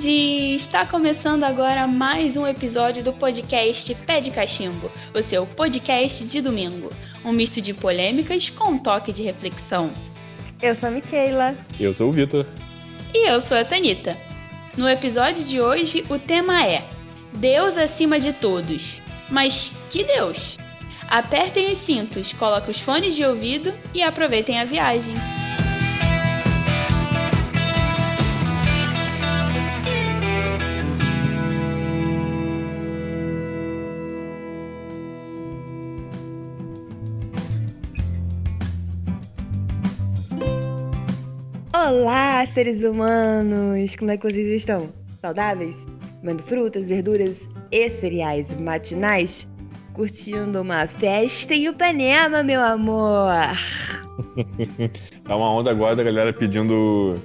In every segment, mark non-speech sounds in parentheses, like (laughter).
din! Está começando agora mais um episódio do podcast Pé de Cachimbo, o seu podcast de domingo. Um misto de polêmicas com um toque de reflexão. Eu sou a Miquela. Eu sou o Vitor. E eu sou a Tanita. No episódio de hoje, o tema é Deus acima de todos. Mas que Deus? Apertem os cintos, coloquem os fones de ouvido e aproveitem a viagem. Olá, seres humanos! Como é que vocês estão? Saudáveis? Comendo frutas, verduras e cereais matinais? Curtindo uma festa em Ipanema, meu amor! (laughs) tá uma onda agora da galera pedindo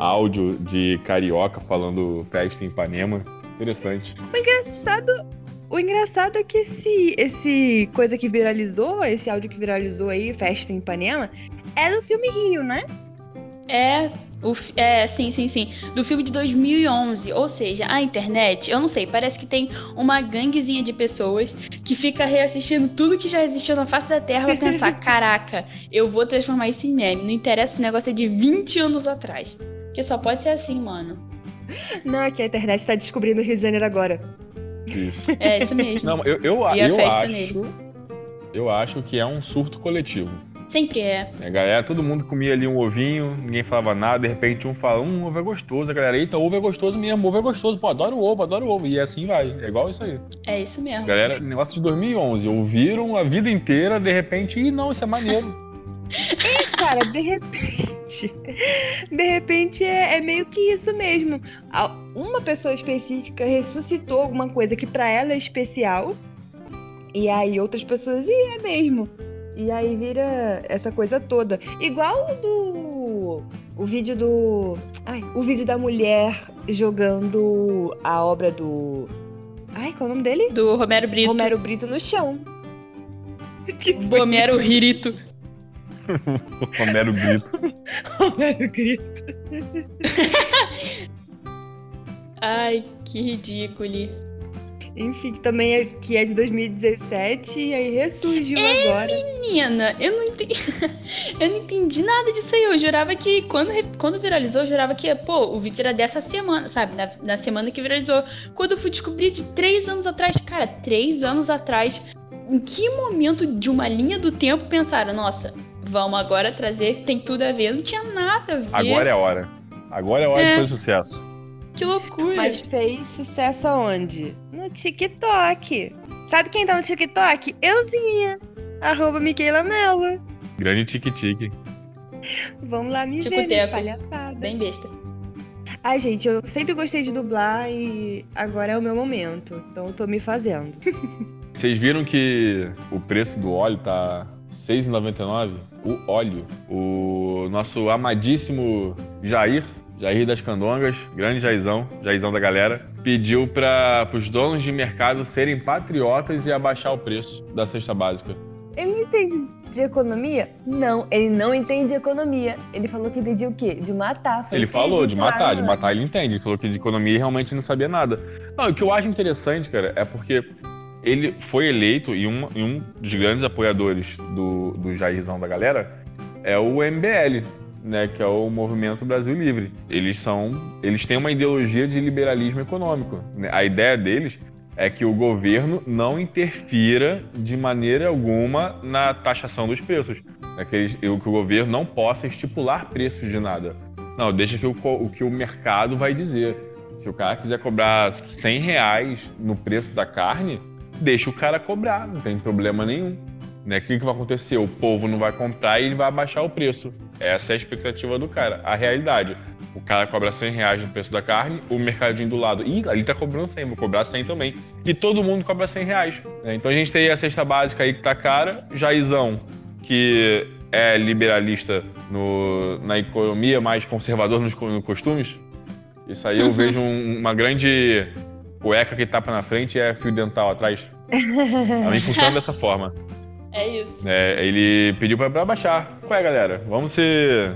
áudio de carioca falando festa em Ipanema. Interessante. O engraçado, o engraçado é que esse, esse coisa que viralizou, esse áudio que viralizou aí, festa em Ipanema, é do filme Rio, né? É, o, é, sim, sim, sim. Do filme de 2011. Ou seja, a internet, eu não sei, parece que tem uma ganguezinha de pessoas que fica reassistindo tudo que já existiu na face da Terra pra pensar: (laughs) caraca, eu vou transformar isso em meme. Não interessa, esse negócio é de 20 anos atrás. Porque só pode ser assim, mano. Não, é que a internet tá descobrindo o Rio de Janeiro agora. Isso. É, isso mesmo. Não, eu, eu, eu acho. Nele. Eu acho que é um surto coletivo. Sempre é. A galera, todo mundo comia ali um ovinho, ninguém falava nada, de repente um fala, um ovo é gostoso, a galera, eita, ovo é gostoso mesmo, ovo é gostoso, pô, adoro o ovo, adoro o ovo, e assim vai, é igual isso aí. É isso mesmo. galera, negócio de 2011, ouviram a vida inteira, de repente, ih, não, isso é maneiro. (laughs) é, cara, de repente, de repente é, é meio que isso mesmo. Uma pessoa específica ressuscitou alguma coisa que para ela é especial, e aí outras pessoas, e é mesmo. E aí vira essa coisa toda. Igual do. O vídeo do. Ai, o vídeo da mulher jogando a obra do. Ai, qual é o nome dele? Do Romero Brito. Romero Brito no chão. (laughs) Romero Rito. (laughs) Romero Brito. (laughs) Romero Grito. Ai, que ridículo. Enfim, que também é, que é de 2017 e aí ressurgiu Ei, agora. Menina, eu não entendi. (laughs) eu não entendi nada disso aí. Eu jurava que quando, quando viralizou, eu jurava que, pô, o vídeo era dessa semana, sabe? Na, na semana que viralizou. Quando eu fui descobrir de três anos atrás, cara, três anos atrás, em que momento de uma linha do tempo pensaram, nossa, vamos agora trazer, tem tudo a ver. Não tinha nada a ver. Agora é a hora. Agora é a hora é. de fazer sucesso. Que loucura. Mas fez sucesso aonde? No TikTok. Sabe quem tá no TikTok? Euzinha. Arroba Miquela Mello. Grande tique-tique. Vamos lá me ver, né? palhaçada. Bem besta. Ai, gente, eu sempre gostei de dublar e agora é o meu momento. Então eu tô me fazendo. (laughs) Vocês viram que o preço do óleo tá R$ 6,99? O óleo. O nosso amadíssimo Jair Jair das Candongas, grande Jairzão, Jairzão da galera, pediu para os donos de mercado serem patriotas e abaixar o preço da cesta básica. Ele não entende de economia? Não, ele não entende de economia. Ele falou que entendia o quê? De matar. Ele falou de matar, de matar ele entende. Ele falou que de economia realmente não sabia nada. Não, o que eu acho interessante, cara, é porque ele foi eleito e um, e um dos grandes apoiadores do, do Jairzão da galera é o MBL, né, que é o Movimento Brasil Livre. Eles são, eles têm uma ideologia de liberalismo econômico. Né? A ideia deles é que o governo não interfira de maneira alguma na taxação dos preços. É que, eles, que o governo não possa estipular preços de nada. Não, deixa que o, o que o mercado vai dizer. Se o cara quiser cobrar 100 reais no preço da carne, deixa o cara cobrar, não tem problema nenhum. Né? O que, que vai acontecer? O povo não vai comprar e ele vai abaixar o preço. Essa é a expectativa do cara. A realidade. O cara cobra 100 reais no preço da carne, o mercadinho do lado, ih, ali tá cobrando 100, vou cobrar 100 também. E todo mundo cobra 100 reais. Né? Então a gente tem a cesta básica aí que tá cara, Jaizão, que é liberalista no, na economia, mais conservador nos, nos costumes. Isso aí eu (laughs) vejo um, uma grande cueca que tapa na frente e é fio dental atrás. (laughs) A mim funciona dessa forma. É isso. É, ele pediu pra, pra baixar. Qual é, galera? Vamos ser.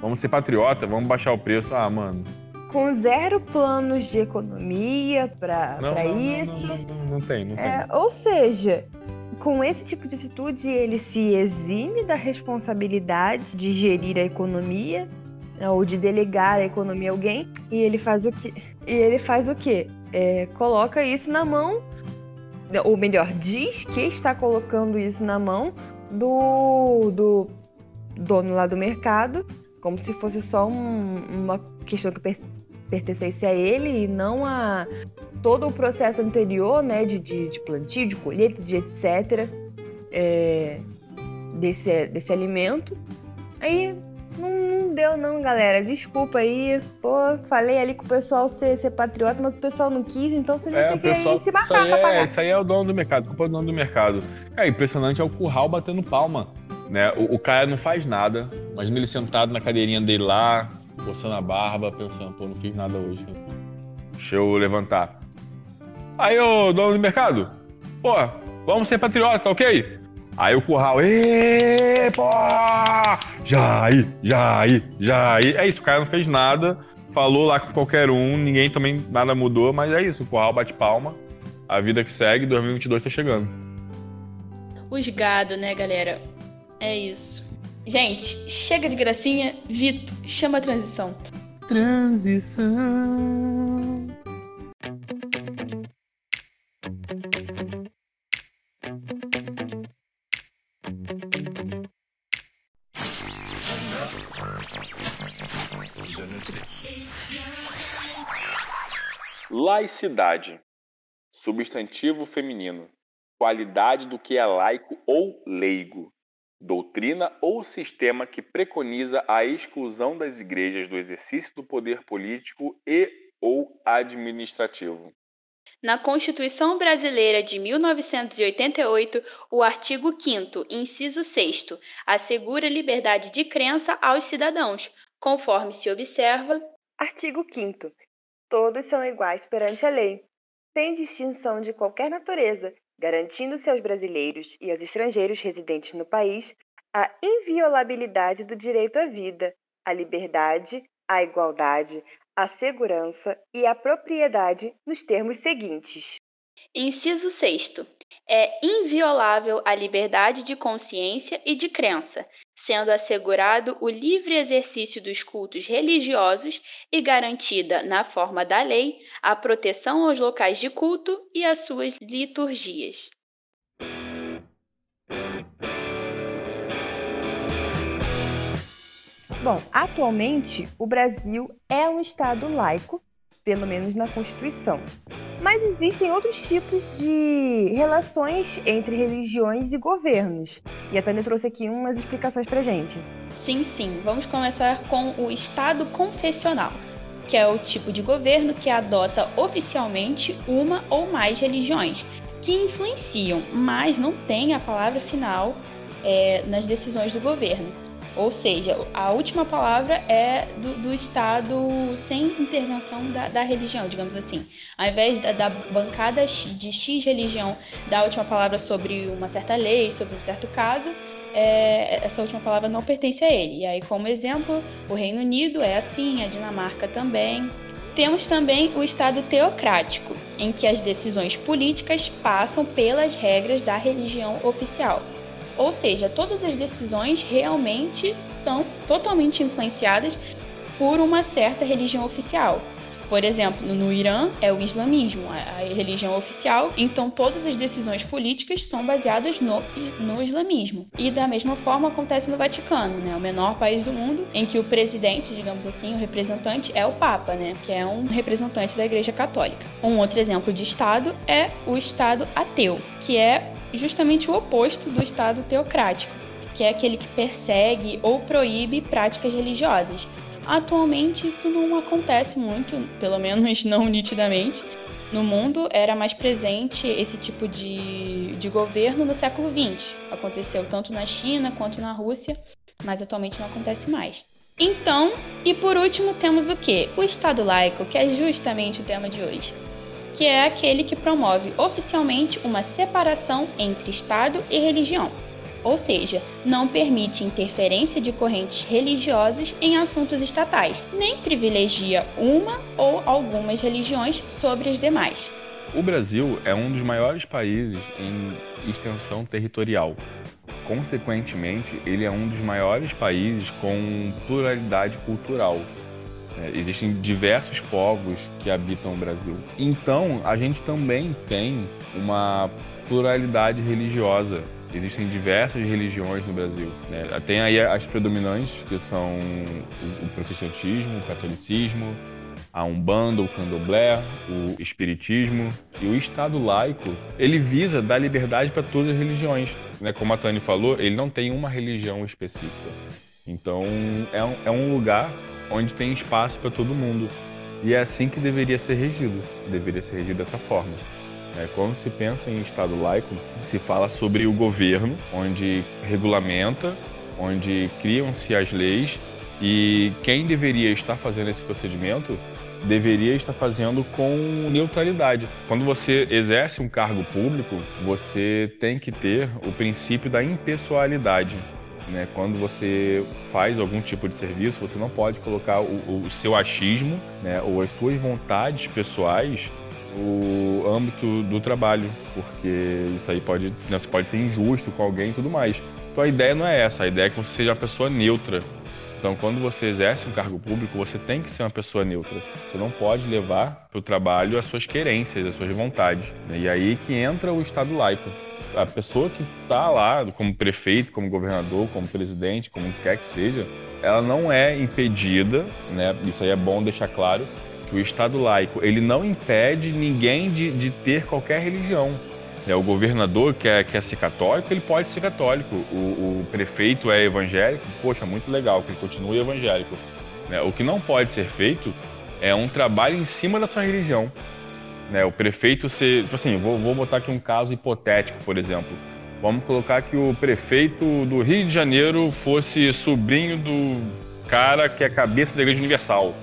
Vamos ser patriota, vamos baixar o preço. Ah, mano. com zero planos de economia para isso. Não, não, não, não, tem, não tem. É, ou seja, com esse tipo de atitude, ele se exime da responsabilidade de gerir a economia né, ou de delegar a economia a alguém e ele faz o que? E ele faz o quê? É, coloca isso na mão, ou melhor, diz que está colocando isso na mão do, do dono lá do mercado, como se fosse só um, uma questão que per pertencesse a ele e não a todo o processo anterior, né, de, de, de plantio, de colheita, de etc. É, desse, desse alimento. Aí não, não, deu não, galera. Desculpa aí. Pô, falei ali com o pessoal ser, ser patriota, mas o pessoal não quis, então você não é, tem que pessoal, se matar isso aí, é, isso aí é o dono do mercado, culpa do dono do mercado. É impressionante é o curral batendo palma. Né? O, o, cara não faz nada. Imagina ele sentado na cadeirinha dele lá, coçando a barba, pensando, pô, não fiz nada hoje. Deixa eu levantar. Aí, ô dono do mercado, pô, vamos ser patriota, ok? Aí o curral, ê, pô! Jair, Jair, Jair. É isso, o cara não fez nada, falou lá com qualquer um, ninguém também nada mudou, mas é isso, o curral bate palma, a vida que segue, 2022 tá chegando. Os gado, né, galera? É isso. Gente, chega de gracinha. Vito, chama a transição. Transição. Laicidade. Substantivo feminino. Qualidade do que é laico ou leigo doutrina ou sistema que preconiza a exclusão das igrejas do exercício do poder político e ou administrativo. Na Constituição Brasileira de 1988, o artigo 5 inciso 6 assegura liberdade de crença aos cidadãos, conforme se observa. Artigo 5 Todos são iguais perante a lei, sem distinção de qualquer natureza, garantindo-se aos brasileiros e aos estrangeiros residentes no país a inviolabilidade do direito à vida, à liberdade, à igualdade, à segurança e à propriedade nos termos seguintes. Inciso 6. É inviolável a liberdade de consciência e de crença, sendo assegurado o livre exercício dos cultos religiosos e garantida, na forma da lei, a proteção aos locais de culto e às suas liturgias. Bom, atualmente o Brasil é um Estado laico, pelo menos na Constituição. Mas existem outros tipos de relações entre religiões e governos. E a Tânia trouxe aqui umas explicações pra gente. Sim, sim. Vamos começar com o Estado confessional, que é o tipo de governo que adota oficialmente uma ou mais religiões, que influenciam, mas não tem a palavra final é, nas decisões do governo. Ou seja, a última palavra é do, do Estado sem intervenção da, da, religião, digamos assim. Ao invés da, da, bancada de X religião dar a última palavra sobre uma certa lei, sobre um certo caso, é, essa última palavra não pertence a ele. E aí, como exemplo, o Reino Unido é assim, a Dinamarca também. Temos também o Estado teocrático, em que as decisões políticas passam pelas regras da religião oficial. Ou seja, todas as decisões realmente são totalmente influenciadas por uma certa religião oficial. Por exemplo, no Irã é o islamismo, a religião oficial, então todas as decisões políticas são baseadas no, no islamismo. E da mesma forma acontece no Vaticano, né? o menor país do mundo, em que o presidente, digamos assim, o representante é o Papa, né? que é um representante da Igreja Católica. Um outro exemplo de Estado é o Estado ateu, que é justamente o oposto do Estado teocrático, que é aquele que persegue ou proíbe práticas religiosas. Atualmente isso não acontece muito, pelo menos (laughs) não nitidamente. No mundo era mais presente esse tipo de, de governo no século XX. Aconteceu tanto na China quanto na Rússia, mas atualmente não acontece mais. Então, e por último, temos o que? O Estado laico, que é justamente o tema de hoje que é aquele que promove oficialmente uma separação entre Estado e religião. ou seja, não permite interferência de correntes religiosas em assuntos estatais, nem privilegia uma ou algumas religiões sobre as demais. O Brasil é um dos maiores países em extensão territorial. Consequentemente, ele é um dos maiores países com pluralidade cultural. É, existem diversos povos que habitam o Brasil. Então, a gente também tem uma pluralidade religiosa. Existem diversas religiões no Brasil. Né? Tem aí as predominantes, que são o protestantismo, o catolicismo, a Umbanda, o Candomblé, o Espiritismo e o Estado laico, ele visa dar liberdade para todas as religiões. Né? Como a Tani falou, ele não tem uma religião específica. Então é um, é um lugar onde tem espaço para todo mundo. E é assim que deveria ser regido, deveria ser regido dessa forma. É, quando se pensa em Estado laico, se fala sobre o governo, onde regulamenta, onde criam-se as leis e quem deveria estar fazendo esse procedimento deveria estar fazendo com neutralidade. Quando você exerce um cargo público, você tem que ter o princípio da impessoalidade. Né? Quando você faz algum tipo de serviço, você não pode colocar o, o seu achismo né? ou as suas vontades pessoais no âmbito do trabalho, porque isso aí pode, né? você pode ser injusto com alguém e tudo mais. Então a ideia não é essa, a ideia é que você seja uma pessoa neutra. Então, quando você exerce um cargo público, você tem que ser uma pessoa neutra. Você não pode levar para o trabalho as suas querências, as suas vontades. E aí que entra o Estado laico a pessoa que está lá, como prefeito, como governador, como presidente, como quer que seja, ela não é impedida, né? Isso aí é bom deixar claro que o Estado laico ele não impede ninguém de, de ter qualquer religião. É, o governador quer, quer ser católico, ele pode ser católico. O, o prefeito é evangélico, poxa, muito legal que ele continue evangélico. Né? O que não pode ser feito é um trabalho em cima da sua religião. Né? O prefeito ser. Tipo assim, vou, vou botar aqui um caso hipotético, por exemplo. Vamos colocar que o prefeito do Rio de Janeiro fosse sobrinho do cara que é cabeça da Igreja Universal.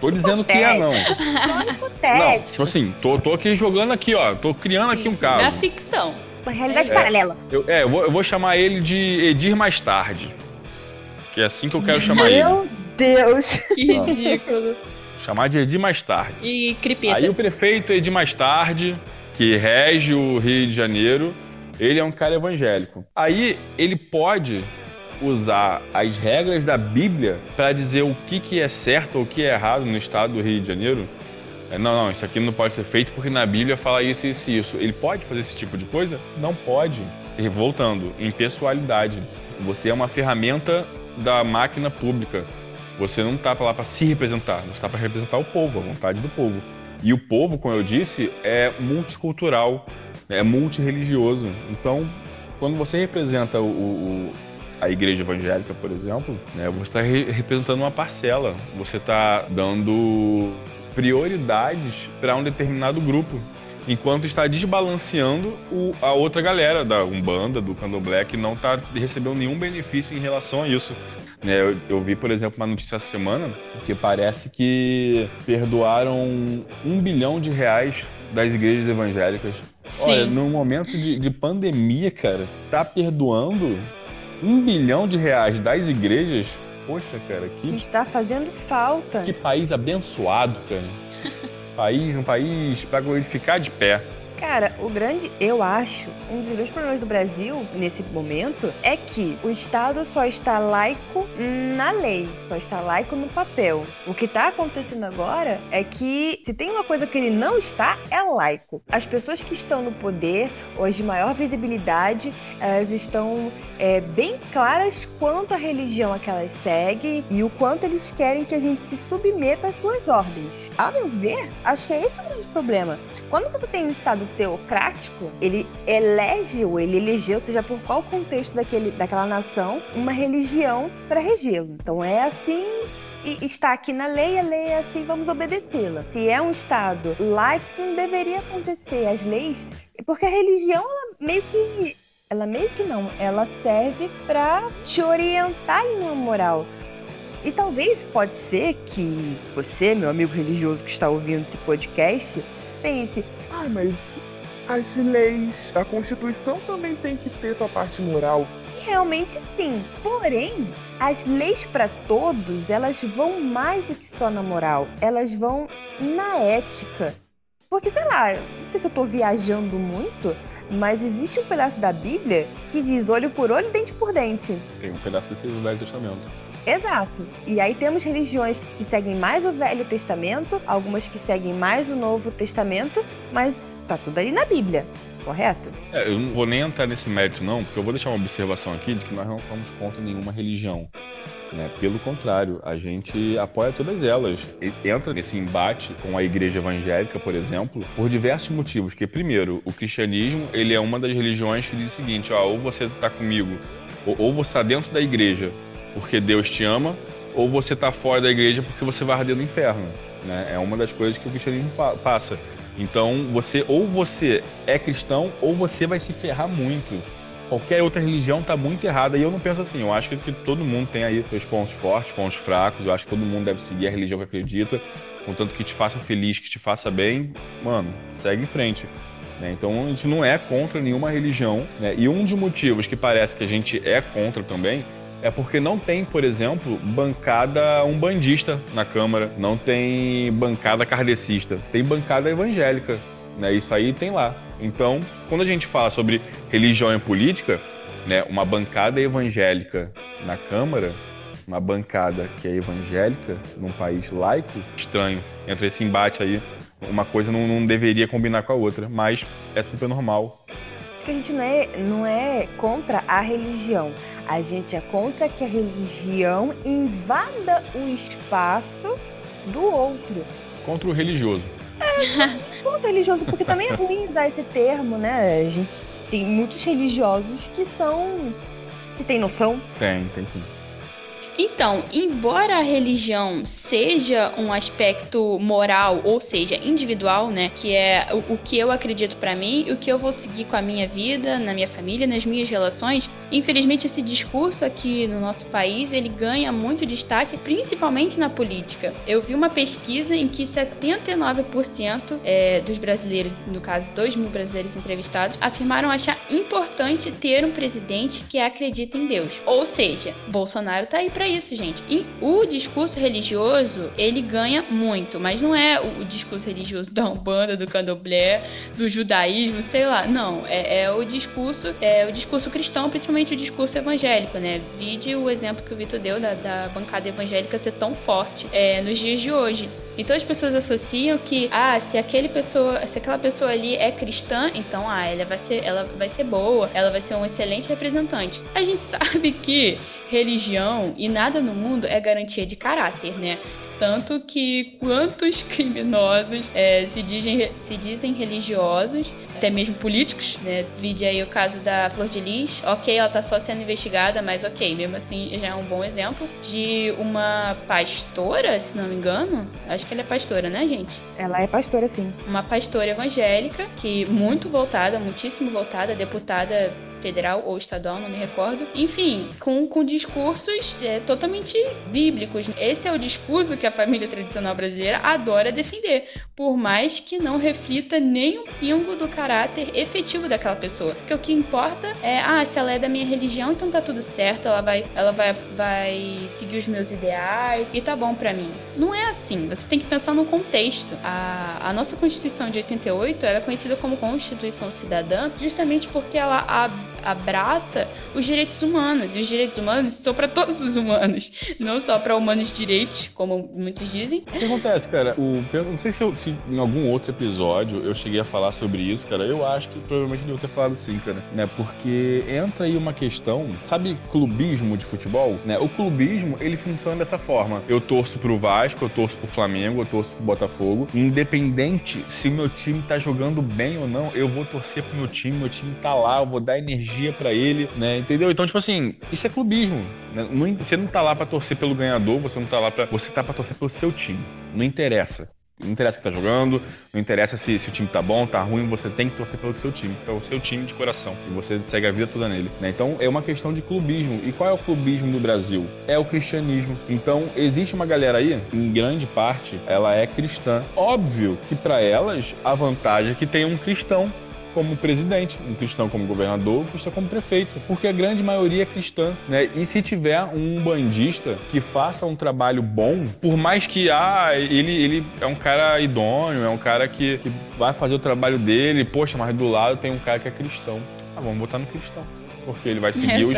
Tô dizendo que é, não. (laughs) Não, tipo assim, tô, tô aqui jogando aqui, ó. Tô criando aqui um caso. Da ficção. Uma realidade é, paralela. Eu, é, eu vou, eu vou chamar ele de Edir Mais Tarde. Que é assim que eu quero chamar Meu ele. Meu Deus! Que ridículo. Chamar de Edir Mais Tarde. E cripeta. Aí o prefeito Edir Mais Tarde, que rege o Rio de Janeiro, ele é um cara evangélico. Aí ele pode usar as regras da Bíblia para dizer o que, que é certo ou o que é errado no estado do Rio de Janeiro? É, não, não, isso aqui não pode ser feito porque na Bíblia fala isso, isso e isso. Ele pode fazer esse tipo de coisa? Não pode. E voltando, impessoalidade. Você é uma ferramenta da máquina pública. Você não está lá para se representar, você está para representar o povo, a vontade do povo. E o povo, como eu disse, é multicultural, é multireligioso. Então, quando você representa o, o, a igreja evangélica, por exemplo, né, você está re representando uma parcela, você está dando prioridades para um determinado grupo, enquanto está desbalanceando o, a outra galera da Umbanda, do Candomblé, que não está recebendo nenhum benefício em relação a isso. Né, eu, eu, vi, por exemplo, uma notícia essa semana que parece que perdoaram um bilhão de reais das igrejas evangélicas. Sim. Olha, no momento de, de pandemia, cara, tá perdoando um bilhão de reais das igrejas. Poxa, cara, que. Que está fazendo falta. Que país abençoado, cara. (laughs) país, um país para glorificar de pé. Cara, o grande, eu acho, um dos grandes problemas do Brasil nesse momento é que o Estado só está laico na lei, só está laico no papel. O que está acontecendo agora é que se tem uma coisa que ele não está, é laico. As pessoas que estão no poder, ou as de maior visibilidade, elas estão é, bem claras quanto à religião que elas seguem e o quanto eles querem que a gente se submeta às suas ordens. A meu ver, acho que é esse o grande problema. Quando você tem um Estado Teocrático, ele elege ou ele elegeu, seja por qual contexto daquele, daquela nação, uma religião para regê-lo. Então é assim e está aqui na lei, a lei é assim, vamos obedecê-la. Se é um Estado laico, isso não deveria acontecer. As leis, porque a religião, ela meio que, ela meio que não, ela serve para te orientar em uma moral. E talvez pode ser que você, meu amigo religioso que está ouvindo esse podcast, pense, ah, mas as leis, a Constituição também tem que ter sua parte moral. Realmente sim. Porém, as leis para todos, elas vão mais do que só na moral. Elas vão na ética. Porque, sei lá, não sei se eu tô viajando muito, mas existe um pedaço da Bíblia que diz olho por olho, dente por dente. Tem um pedaço desse do Velho Testamento. Exato. E aí temos religiões que seguem mais o Velho Testamento, algumas que seguem mais o Novo Testamento, mas tá tudo ali na Bíblia, correto? É, eu não vou nem entrar nesse mérito, não, porque eu vou deixar uma observação aqui de que nós não somos contra nenhuma religião. Né? Pelo contrário, a gente apoia todas elas. E entra nesse embate com a igreja evangélica, por exemplo, por diversos motivos. Que, primeiro, o cristianismo ele é uma das religiões que diz o seguinte: ó, ou você está comigo, ou, ou você está dentro da igreja porque Deus te ama, ou você está fora da igreja porque você vai arder no inferno. Né? É uma das coisas que o cristianismo pa passa. Então, você ou você é cristão ou você vai se ferrar muito. Qualquer outra religião está muito errada. E eu não penso assim. Eu acho que, que todo mundo tem aí seus pontos fortes, pontos fracos. Eu acho que todo mundo deve seguir a religião que acredita. Contanto que te faça feliz, que te faça bem, mano, segue em frente. Né? Então a gente não é contra nenhuma religião. Né? E um dos motivos que parece que a gente é contra também é porque não tem, por exemplo, bancada umbandista na Câmara, não tem bancada kardecista, tem bancada evangélica. Né? Isso aí tem lá. Então, quando a gente fala sobre religião e política, né, uma bancada evangélica na Câmara, uma bancada que é evangélica num país laico, estranho. Entre esse embate aí, uma coisa não, não deveria combinar com a outra, mas é super normal. A gente não é, não é contra a religião. A gente é contra que a religião invada o espaço do outro. Contra o religioso. É, (laughs) contra o religioso, porque também é ruim usar esse termo, né? A gente tem muitos religiosos que são. que tem noção. Tem, tem sim. Então, embora a religião seja um aspecto moral, ou seja, individual, né, que é o, o que eu acredito para mim, o que eu vou seguir com a minha vida, na minha família, nas minhas relações, infelizmente esse discurso aqui no nosso país, ele ganha muito destaque, principalmente na política. Eu vi uma pesquisa em que 79% é, dos brasileiros, no caso 2 mil brasileiros entrevistados, afirmaram achar importante ter um presidente que acredita em Deus. Ou seja, Bolsonaro tá aí para isso, gente. E o discurso religioso, ele ganha muito, mas não é o discurso religioso da Umbanda, do Candomblé, do judaísmo, sei lá. Não, é, é o discurso, é o discurso cristão, principalmente o discurso evangélico, né? Vide o exemplo que o Vitor deu da, da bancada evangélica ser tão forte é, nos dias de hoje. Então as pessoas associam que, ah, se aquele pessoa, se aquela pessoa ali é cristã, então ah, ela vai ser, ela vai ser boa, ela vai ser um excelente representante. A gente (laughs) sabe que religião e nada no mundo é garantia de caráter, né? Tanto que quantos (laughs) criminosos é, se, dizem, se dizem religiosos, até mesmo políticos, né? Vide aí o caso da Flor de Lis. Ok, ela tá só sendo investigada, mas ok, mesmo assim já é um bom exemplo de uma pastora, se não me engano. Acho que ela é pastora, né, gente? Ela é pastora, sim. Uma pastora evangélica que muito voltada, muitíssimo voltada, deputada federal ou estadual, não me recordo. Enfim, com, com discursos é, totalmente bíblicos. Esse é o discurso que a família tradicional brasileira adora defender, por mais que não reflita nem um pingo do caráter efetivo daquela pessoa. Porque o que importa é, ah, se ela é da minha religião, então tá tudo certo, ela vai, ela vai, vai seguir os meus ideais e tá bom para mim. Não é assim, você tem que pensar no contexto. A, a nossa Constituição de 88 era é conhecida como Constituição Cidadã justamente porque ela abraça os direitos humanos. E os direitos humanos são para todos os humanos, não só para humanos direitos, como muitos dizem. O que acontece, cara? O, não sei se, eu, se, em algum outro episódio eu cheguei a falar sobre isso, cara. Eu acho que provavelmente devo ter falado sim, cara. Né? Porque entra aí uma questão, sabe, clubismo de futebol? Né? O clubismo, ele funciona dessa forma. Eu torço pro Vasco, eu torço pro Flamengo, eu torço pro Botafogo. Independente se o meu time tá jogando bem ou não, eu vou torcer pro meu time, meu time tá lá, eu vou dar energia energia para ele, né? Entendeu? Então, tipo assim, isso é clubismo. Né? você não tá lá para torcer pelo ganhador, você não tá lá para Você tá pra torcer pelo seu time. Não interessa. Não interessa que tá jogando, não interessa se, se, o time tá bom, tá ruim, você tem que torcer pelo seu time, pelo seu time de coração. E você segue a vida toda nele. Né? Então é uma questão de clubismo. E qual é o clubismo do Brasil? É o cristianismo. Então existe uma galera aí, em grande parte, ela é cristã. Óbvio que para elas a vantagem é que tem um cristão como presidente, um cristão como governador, um cristão como prefeito, porque a grande maioria é cristã, né? E se tiver um bandista que faça um trabalho bom, por mais que ah, ele, ele é um cara idôneo, é um cara que, que vai fazer o trabalho dele, poxa, mas do lado tem um cara que é cristão. Ah, vamos botar no cristão. Porque ele vai (laughs) seguir os,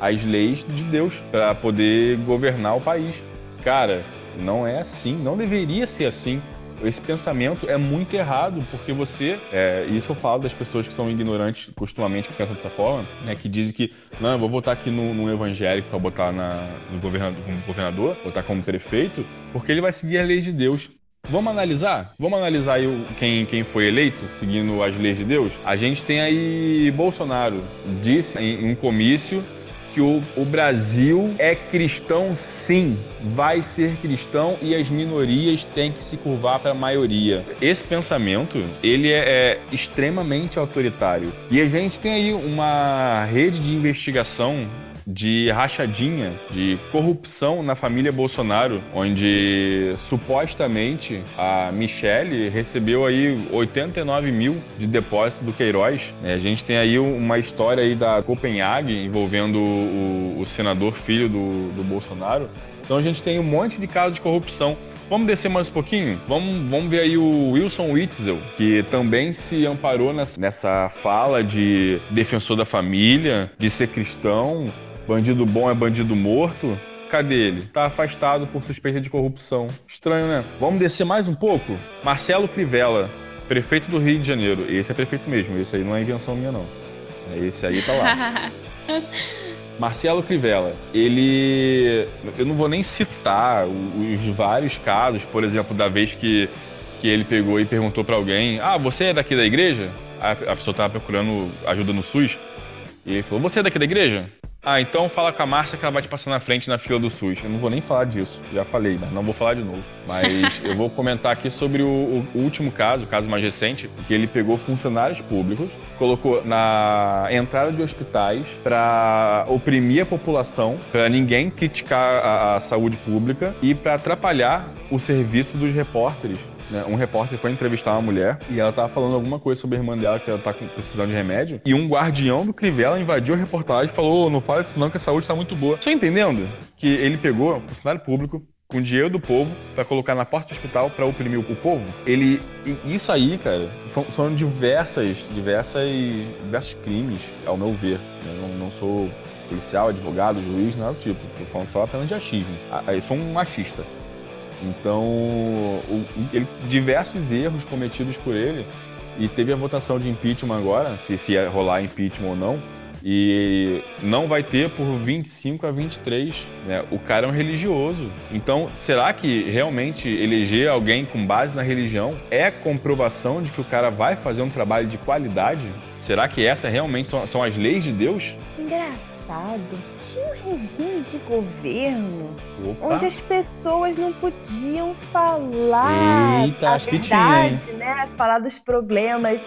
as leis de Deus para poder governar o país. Cara, não é assim, não deveria ser assim. Esse pensamento é muito errado, porque você, é, isso eu falo das pessoas que são ignorantes costumamente que pensam dessa forma, né, que dizem que, não, eu vou votar aqui no, no evangélico para botar na, no governador, como governador, botar como prefeito, porque ele vai seguir as leis de Deus. Vamos analisar? Vamos analisar aí quem, quem foi eleito, seguindo as leis de Deus? A gente tem aí Bolsonaro, disse em um comício que o, o, Brasil é cristão sim, vai ser cristão e as minorias têm que se curvar para a maioria. Esse pensamento, ele é, é, extremamente autoritário. E a gente tem aí uma rede de investigação de rachadinha, de corrupção na família Bolsonaro, onde supostamente a Michelle recebeu aí 89 mil de depósito do Queiroz. É, a gente tem aí uma história aí da Copenhague envolvendo o, o senador filho do, do Bolsonaro. Então a gente tem um monte de casos de corrupção. Vamos descer mais um pouquinho? Vamos, vamos ver aí o Wilson Witzel, que também se amparou nessa, nessa fala de defensor da família, de ser cristão, Bandido bom é bandido morto. Cadê ele? Tá afastado por suspeita de corrupção. Estranho, né? Vamos descer mais um pouco? Marcelo Crivella, prefeito do Rio de Janeiro. Esse é prefeito mesmo, esse aí não é invenção minha, não. Esse aí tá lá. (laughs) Marcelo Crivella, ele. Eu não vou nem citar os vários casos, por exemplo, da vez que, que ele pegou e perguntou para alguém: Ah, você é daqui da igreja? A, a pessoa tava procurando ajuda no SUS. E ele falou: Você é daqui da igreja? Ah, então fala com a Márcia que ela vai te passar na frente na fila do SUS. Eu não vou nem falar disso, já falei, mas não vou falar de novo. Mas (laughs) eu vou comentar aqui sobre o, o, último caso, o caso mais recente, que ele pegou funcionários públicos, colocou na entrada de hospitais para oprimir a população, para ninguém criticar a, a saúde pública e para atrapalhar o serviço dos repórteres né? Um repórter foi entrevistar uma mulher e ela tava falando alguma coisa sobre a irmã dela que ela tá precisando de remédio. E um guardião do Crivella invadiu a reportagem e falou: não fala isso não, que a saúde está muito boa. Você tá entendendo? Que ele pegou um funcionário público, com dinheiro do povo para colocar na porta do hospital para oprimir o povo. Ele isso aí, cara, são diversas, diversas, diversos crimes, ao meu ver. Eu não, não sou policial, advogado, juiz, nada do tipo. Tô falando só apenas de achismo. Eu sou um machista. Então, o, ele, diversos erros cometidos por ele, e teve a votação de impeachment agora, se, se ia rolar impeachment ou não, e não vai ter por 25 a 23. Né? O cara é um religioso. Então, será que realmente eleger alguém com base na religião é comprovação de que o cara vai fazer um trabalho de qualidade? Será que essa realmente são, são as leis de Deus? Engraçado passado tinha um regime de governo Opa. onde as pessoas não podiam falar Eita, a acho verdade, que tinha, né? Falar dos problemas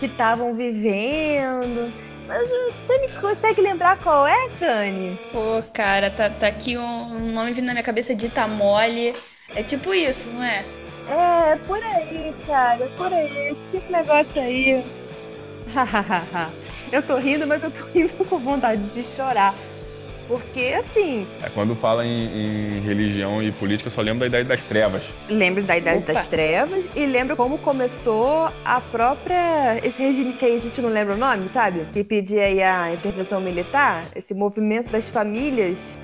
que estavam vivendo. Mas o Tani consegue lembrar qual é, Tani? Pô, cara, tá, tá aqui um nome vindo na minha cabeça de Itamole. É tipo isso, não é? É, por aí, cara, por aí. Esse negócio aí. (laughs) Hahaha. Eu tô rindo, mas eu tô (laughs) rindo com vontade de chorar. Porque, assim. É quando fala em, em, religião e política, eu só lembro da Idade das Trevas. Lembro da Idade Opa. das Trevas e lembro como começou a própria. Esse regime que aí a gente não lembra o nome, sabe? Que pedia aí a intervenção militar, esse movimento das famílias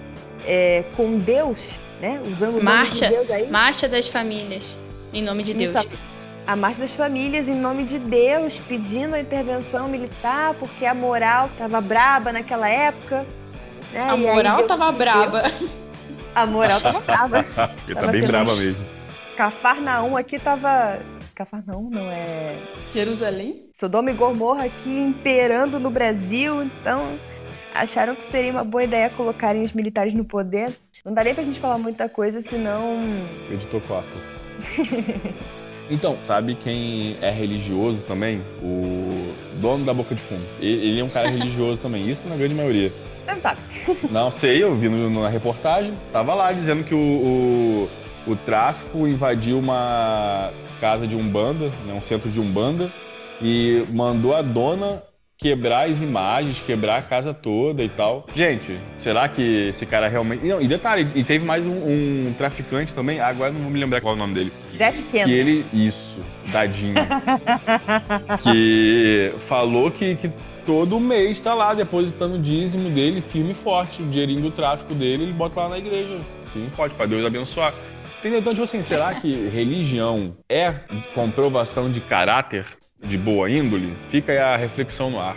é, com Deus, né? Usando o Marcha, nome de Deus aí. Marcha das famílias, em nome de Deus. Isso, a Marcha das Famílias em nome de Deus, pedindo a intervenção militar, porque a moral estava braba naquela época. Né? A moral estava braba. A moral estava braba. Porque (laughs) tá bem braba mesmo. Cafarnaum aqui tava. Cafarnaum não é. Jerusalém? Sodoma e Gomorra aqui imperando no Brasil, então acharam que seria uma boa ideia colocarem os militares no poder. Não daria pra gente falar muita coisa, senão. Editor 4. (laughs) Então, sabe quem é religioso também? O dono da Boca de Fumo. Ele é um cara (laughs) religioso também, isso na grande maioria. Não sabe. Não sei, eu vi no, na reportagem, tava lá dizendo que o, o, o tráfico invadiu uma casa de Umbanda, né, um centro de Umbanda, e mandou a dona quebrar as imagens, quebrar a casa toda e tal. Gente, será que esse cara realmente. Não, e detalhe, e teve mais um, um traficante também, agora não vou me lembrar qual é o nome dele. Zé Pequeno. Que ele. Isso, Dadinho. (laughs) que falou que, que todo mês tá lá depositando o dízimo dele, firme e forte. O dinheirinho do tráfico dele, ele bota lá na igreja. Firme e forte, pra Deus abençoar. Entendeu? Então, tipo assim, será que religião é comprovação de caráter? De boa índole, fica aí a reflexão no ar.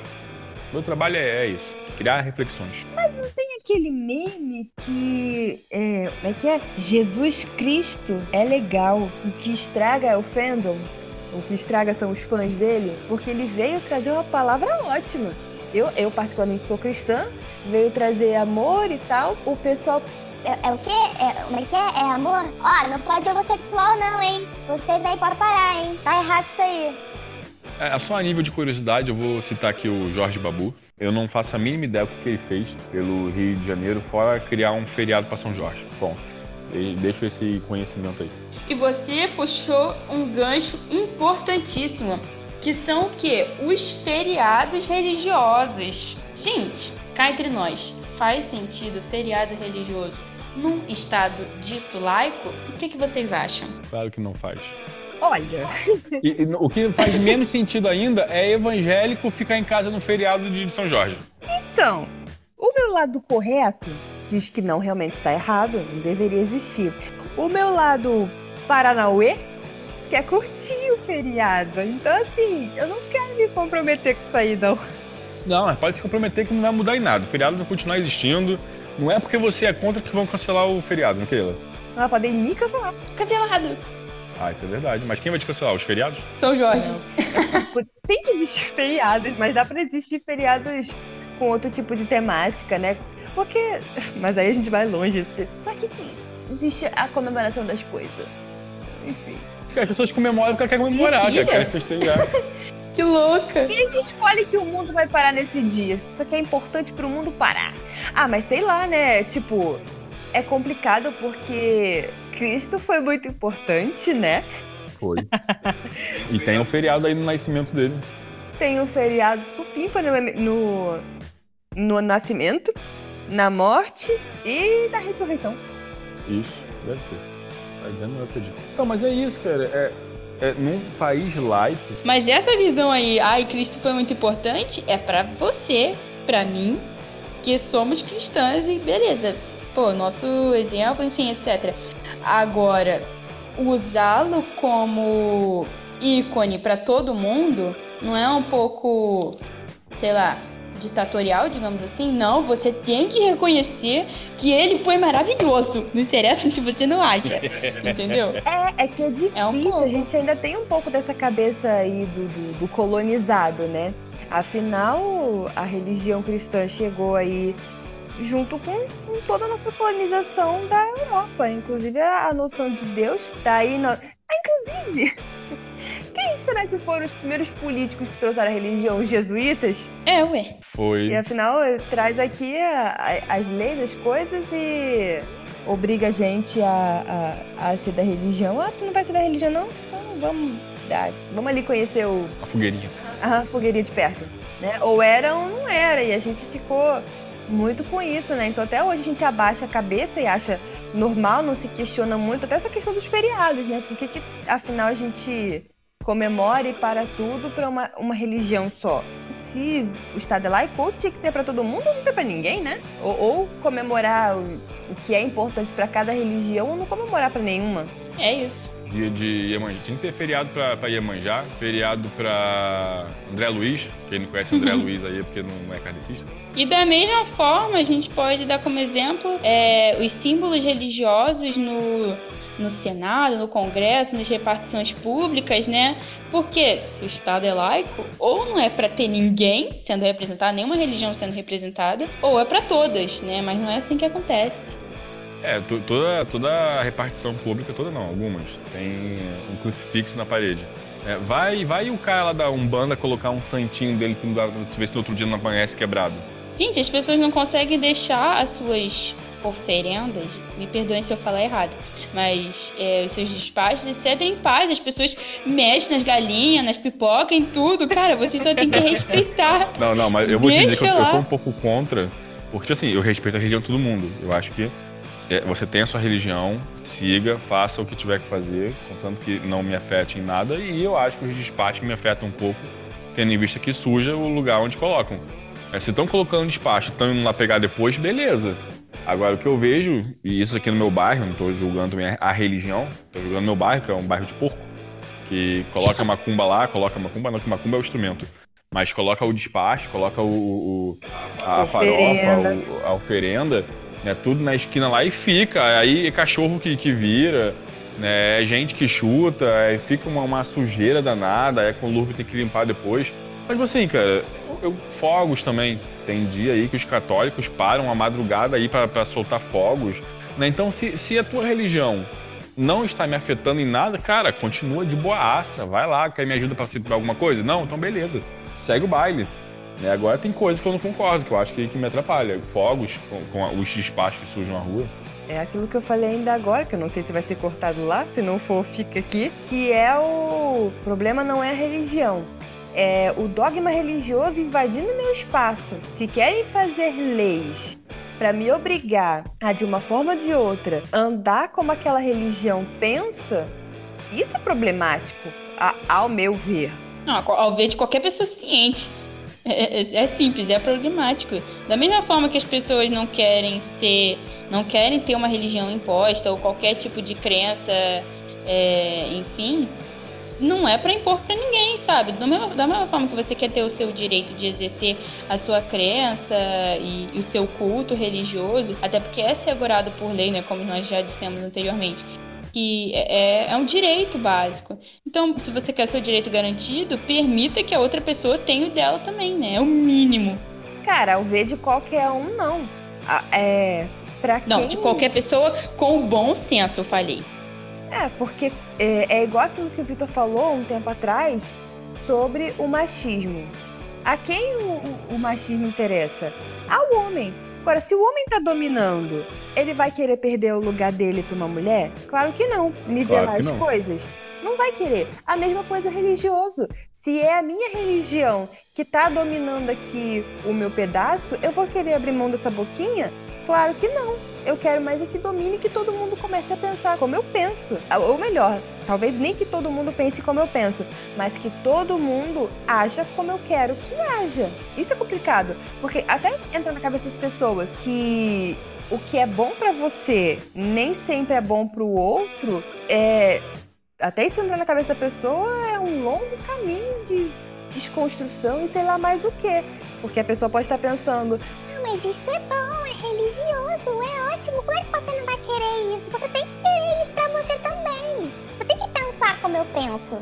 Meu trabalho é, é isso, criar reflexões. Mas não tem aquele meme que é, como é que é? Jesus Cristo é legal, o que estraga é o fandom, o que estraga são os fãs dele, porque ele veio trazer uma palavra ótima. Eu, eu particularmente sou cristã, veio trazer amor e tal. O pessoal é, é, o quê? É, como é que é? É amor? Ó, não pode homossexual não, hein? Vocês aí podem parar, hein? Tá errado isso aí. É, só a nível de curiosidade, eu vou citar aqui o Jorge Babu. Eu não faço a mínima ideia do que ele fez pelo Rio de Janeiro, fora criar um feriado para São Jorge. Bom, deixo esse conhecimento aí. E você puxou um gancho importantíssimo, que são o quê? Os feriados religiosos. Gente, cá entre nós, faz sentido feriado religioso num estado dito laico? O que, que vocês acham? Claro que não faz. Olha. E, e, o que faz menos sentido ainda é evangélico ficar em casa no feriado de São Jorge. Então, o meu lado correto diz que não realmente está errado, não deveria existir. O meu lado Paranauê quer curtir o feriado. Então, assim, eu não quero me comprometer com isso aí, não. Não, mas pode se comprometer que não vai mudar em nada. O feriado vai continuar existindo. Não é porque você é contra que vão cancelar o feriado, não é, Keila? Não, podem me cancelar. Cancelado. Ah, isso é verdade. Mas quem vai te cancelar? Os feriados? São Jorge. (laughs) Tem que existir feriados, mas dá pra existir feriados com outro tipo de temática, né? Porque. Mas aí a gente vai longe. Pra que existe a comemoração das coisas? Enfim. Porque as pessoas comemoram porque querem comemorar, que querem festejar. (laughs) que louca! Quem escolhe que o mundo vai parar nesse dia? Isso aqui é importante pro mundo parar. Ah, mas sei lá, né? Tipo, é complicado porque Cristo foi muito importante, né? Foi. (laughs) e tem um feriado aí no nascimento dele. Tem um feriado supimpa no, no, no nascimento, na morte e na ressurreição. Isso, deve ter. Tá dizendo, eu acredito. Não, mas é isso, cara. É, é, num país laico. Mas essa visão aí, ai, Cristo foi muito importante, é para você, para mim, que somos cristãs e beleza pô, nosso exemplo, enfim, etc. Agora, usá-lo como ícone para todo mundo não é um pouco, sei lá, ditatorial, digamos assim? Não, você tem que reconhecer que ele foi maravilhoso. Não interessa se você não acha. (laughs) Entendeu? É, é que é difícil. É um pouco. A gente ainda tem um pouco dessa cabeça aí do, do, do colonizado, né? Afinal, a religião cristã chegou aí junto com, com, toda a nossa colonização da Europa. Inclusive a, a noção de Deus tá aí. No... Ah, inclusive, (laughs) quem será que foram os primeiros políticos que trouxeram a religião? Os jesuítas? É, ué. Foi. E afinal, traz aqui a, a, as leis, as coisas e obriga a gente a, a, a, ser da religião. Ah, tu não vai ser da religião, não? Então vamos, dar, vamos ali conhecer o. A fogueirinha. A fogueirinha de perto. Né? Ou era ou não era. E a gente ficou muito com isso, né? Então até hoje a gente abaixa a cabeça e acha normal, não se questiona muito, até essa questão dos feriados, né? Por que, que afinal a gente comemora e para tudo para uma, uma religião só? Se o Estado é laico, tinha que ter para todo mundo ou não ter para ninguém, né? Ou, ou comemorar o, o, que é importante para cada religião ou não comemorar para nenhuma. É isso dia de Iemanjá. Tinha que ter feriado pra, pra Iemanjá, feriado pra André Luiz. Quem não conhece André (laughs) Luiz aí é porque não é kardecista. E da mesma forma, a gente pode dar como exemplo é, os símbolos religiosos no, no Senado, no Congresso, nas repartições públicas, né? Porque se o Estado é laico, ou não é para ter ninguém sendo representado, nenhuma religião sendo representada, ou é para todas, né? Mas não é assim que acontece. É, toda, toda repartição pública, toda não, algumas, tem um crucifixo na parede. É, vai, vai o cara lá da Umbanda colocar um santinho dele pendurado, ver se no outro dia não amanhece quebrado. Gente, as pessoas não conseguem deixar as suas oferendas, me perdoem se eu falar errado, mas é, os seus despachos, etc., em paz. As pessoas mexem nas galinhas, nas pipocas, em tudo. Cara, vocês só tem que respeitar. (laughs) Não, não, mas eu vou te dizer que eu, Deixa eu sou um pouco contra, porque assim, eu respeito a religião de todo mundo. Eu acho que é, você tem a sua religião, siga, faça o que tiver que fazer, contanto que não me afete em nada, e eu acho que os despachos me afetam um pouco, tendo em vista que suja o lugar onde colocam. É, se estão colocando despacho e estão indo lá pegar depois, beleza. Agora, o que eu vejo, e isso aqui no meu bairro, não estou julgando também a religião, estou julgando meu bairro, que é um bairro de porco, que coloca macumba lá, coloca macumba, não, que macumba é o instrumento. Mas coloca o despacho, coloca o, o- a Oferenda. farofa, o- a oferenda, né, tudo na esquina lá e fica. Aí é cachorro que, que vira, né, é gente que chuta, aí fica uma, uma sujeira danada, é com o lurbe tem que limpar depois. Mas tipo assim, cara, eu, fogos também. Tem dia aí que os católicos param a madrugada aí pra soltar fogos. Né? Então, se, se a tua religião não está me afetando em nada, cara, continua de boaça. Vai lá, quer me ajuda pra se alguma coisa? Não, então beleza. Segue o baile. Né? Agora tem coisas que eu não concordo, que eu acho que, que me atrapalha. Fogos com, com os despachos que sujam a rua. É aquilo que eu falei ainda agora, que eu não sei se vai ser cortado lá, se não for, fica aqui, que é o problema não é a religião. É o dogma religioso invadindo meu espaço. Se querem fazer leis para me obrigar a, de uma forma ou de outra, andar como aquela religião pensa, isso é problemático, a- ao meu ver. Não, ao ver de qualquer pessoa ciente. É, é- é simples, é problemático. Da mesma forma que as pessoas não querem ser, não querem ter uma religião imposta ou qualquer tipo de crença, é, enfim, não é pra impor pra ninguém, sabe? Da mesma, da mesma forma que você quer ter o seu direito de exercer a sua crença e, e o seu culto religioso, até porque é segurado por lei, né? Como nós já dissemos anteriormente. Que é, é um direito básico. Então, se você quer seu direito garantido, permita que a outra pessoa tenha o dela também, né? É o mínimo. Cara, ao ver de qualquer um, não. A- É. Pra Não, quem... de qualquer pessoa com bom senso, eu falei. É, porque é, é igual aquilo que o Vitor falou um tempo atrás sobre o machismo. A quem o, o- o machismo interessa? Ao homem. Agora, se o homem tá dominando, ele vai querer perder o lugar dele pra uma mulher? Claro que não. Nivelar Claro que as não. coisas. Não vai querer. A mesma coisa religioso. Se é a minha religião que tá dominando aqui o meu pedaço, eu vou querer abrir mão dessa boquinha? Claro que não. Eu quero mais é que domine que todo mundo comece a pensar como eu penso. Ou melhor, talvez nem que todo mundo pense como eu penso, mas que todo mundo haja como eu quero que haja. Isso é complicado, porque até entra na cabeça das pessoas que o que é bom pra você nem sempre é bom pro outro, é até isso entrar na cabeça da pessoa é um longo caminho de desconstrução e sei lá mais o que. Porque a pessoa pode estar pensando, mas isso é bom, é religioso, é ótimo. Como é que você não vai querer isso? Você tem que querer isso pra você também. Você tem que pensar como eu penso.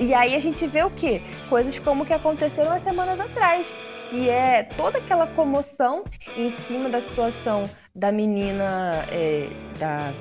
E aí a gente vê o quê? Coisas como que aconteceram há semanas atrás. E é toda aquela comoção em cima da situação da menina, é, da,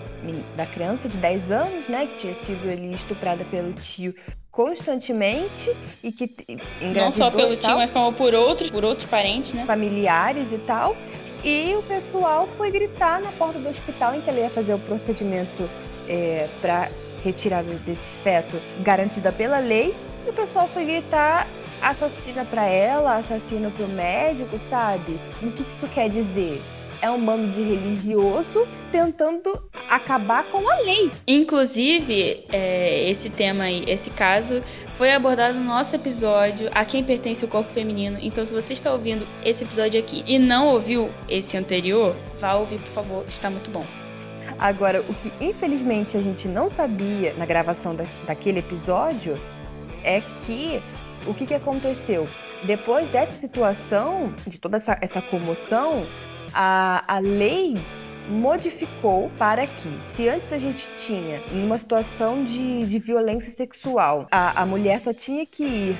da criança de 10 anos, né? Que tinha sido ali estuprada pelo tio constantemente e que Não só pelo tio, mas como por outros, por outros parentes, né? familiares e tal. E o pessoal foi gritar na porta do hospital em que ela ia fazer o procedimento é, para retirada desse feto garantida pela lei. E o pessoal foi gritar assassina para ela, assassino pro médico, sabe? O que isso quer dizer? É um bando de religioso tentando acabar com a lei. Inclusive, é, esse tema aí, esse caso, foi abordado no nosso episódio A Quem Pertence o Corpo Feminino. Então, se você está ouvindo esse episódio aqui e não ouviu esse anterior, vá ouvir, por favor, está muito bom. Agora, o que infelizmente a gente não sabia na gravação da- daquele episódio é que o que, que aconteceu? Depois dessa situação, de toda essa, essa comoção, a, a lei modificou para que, se antes a gente tinha, numa situação de, de violência sexual, a, a mulher só tinha que ir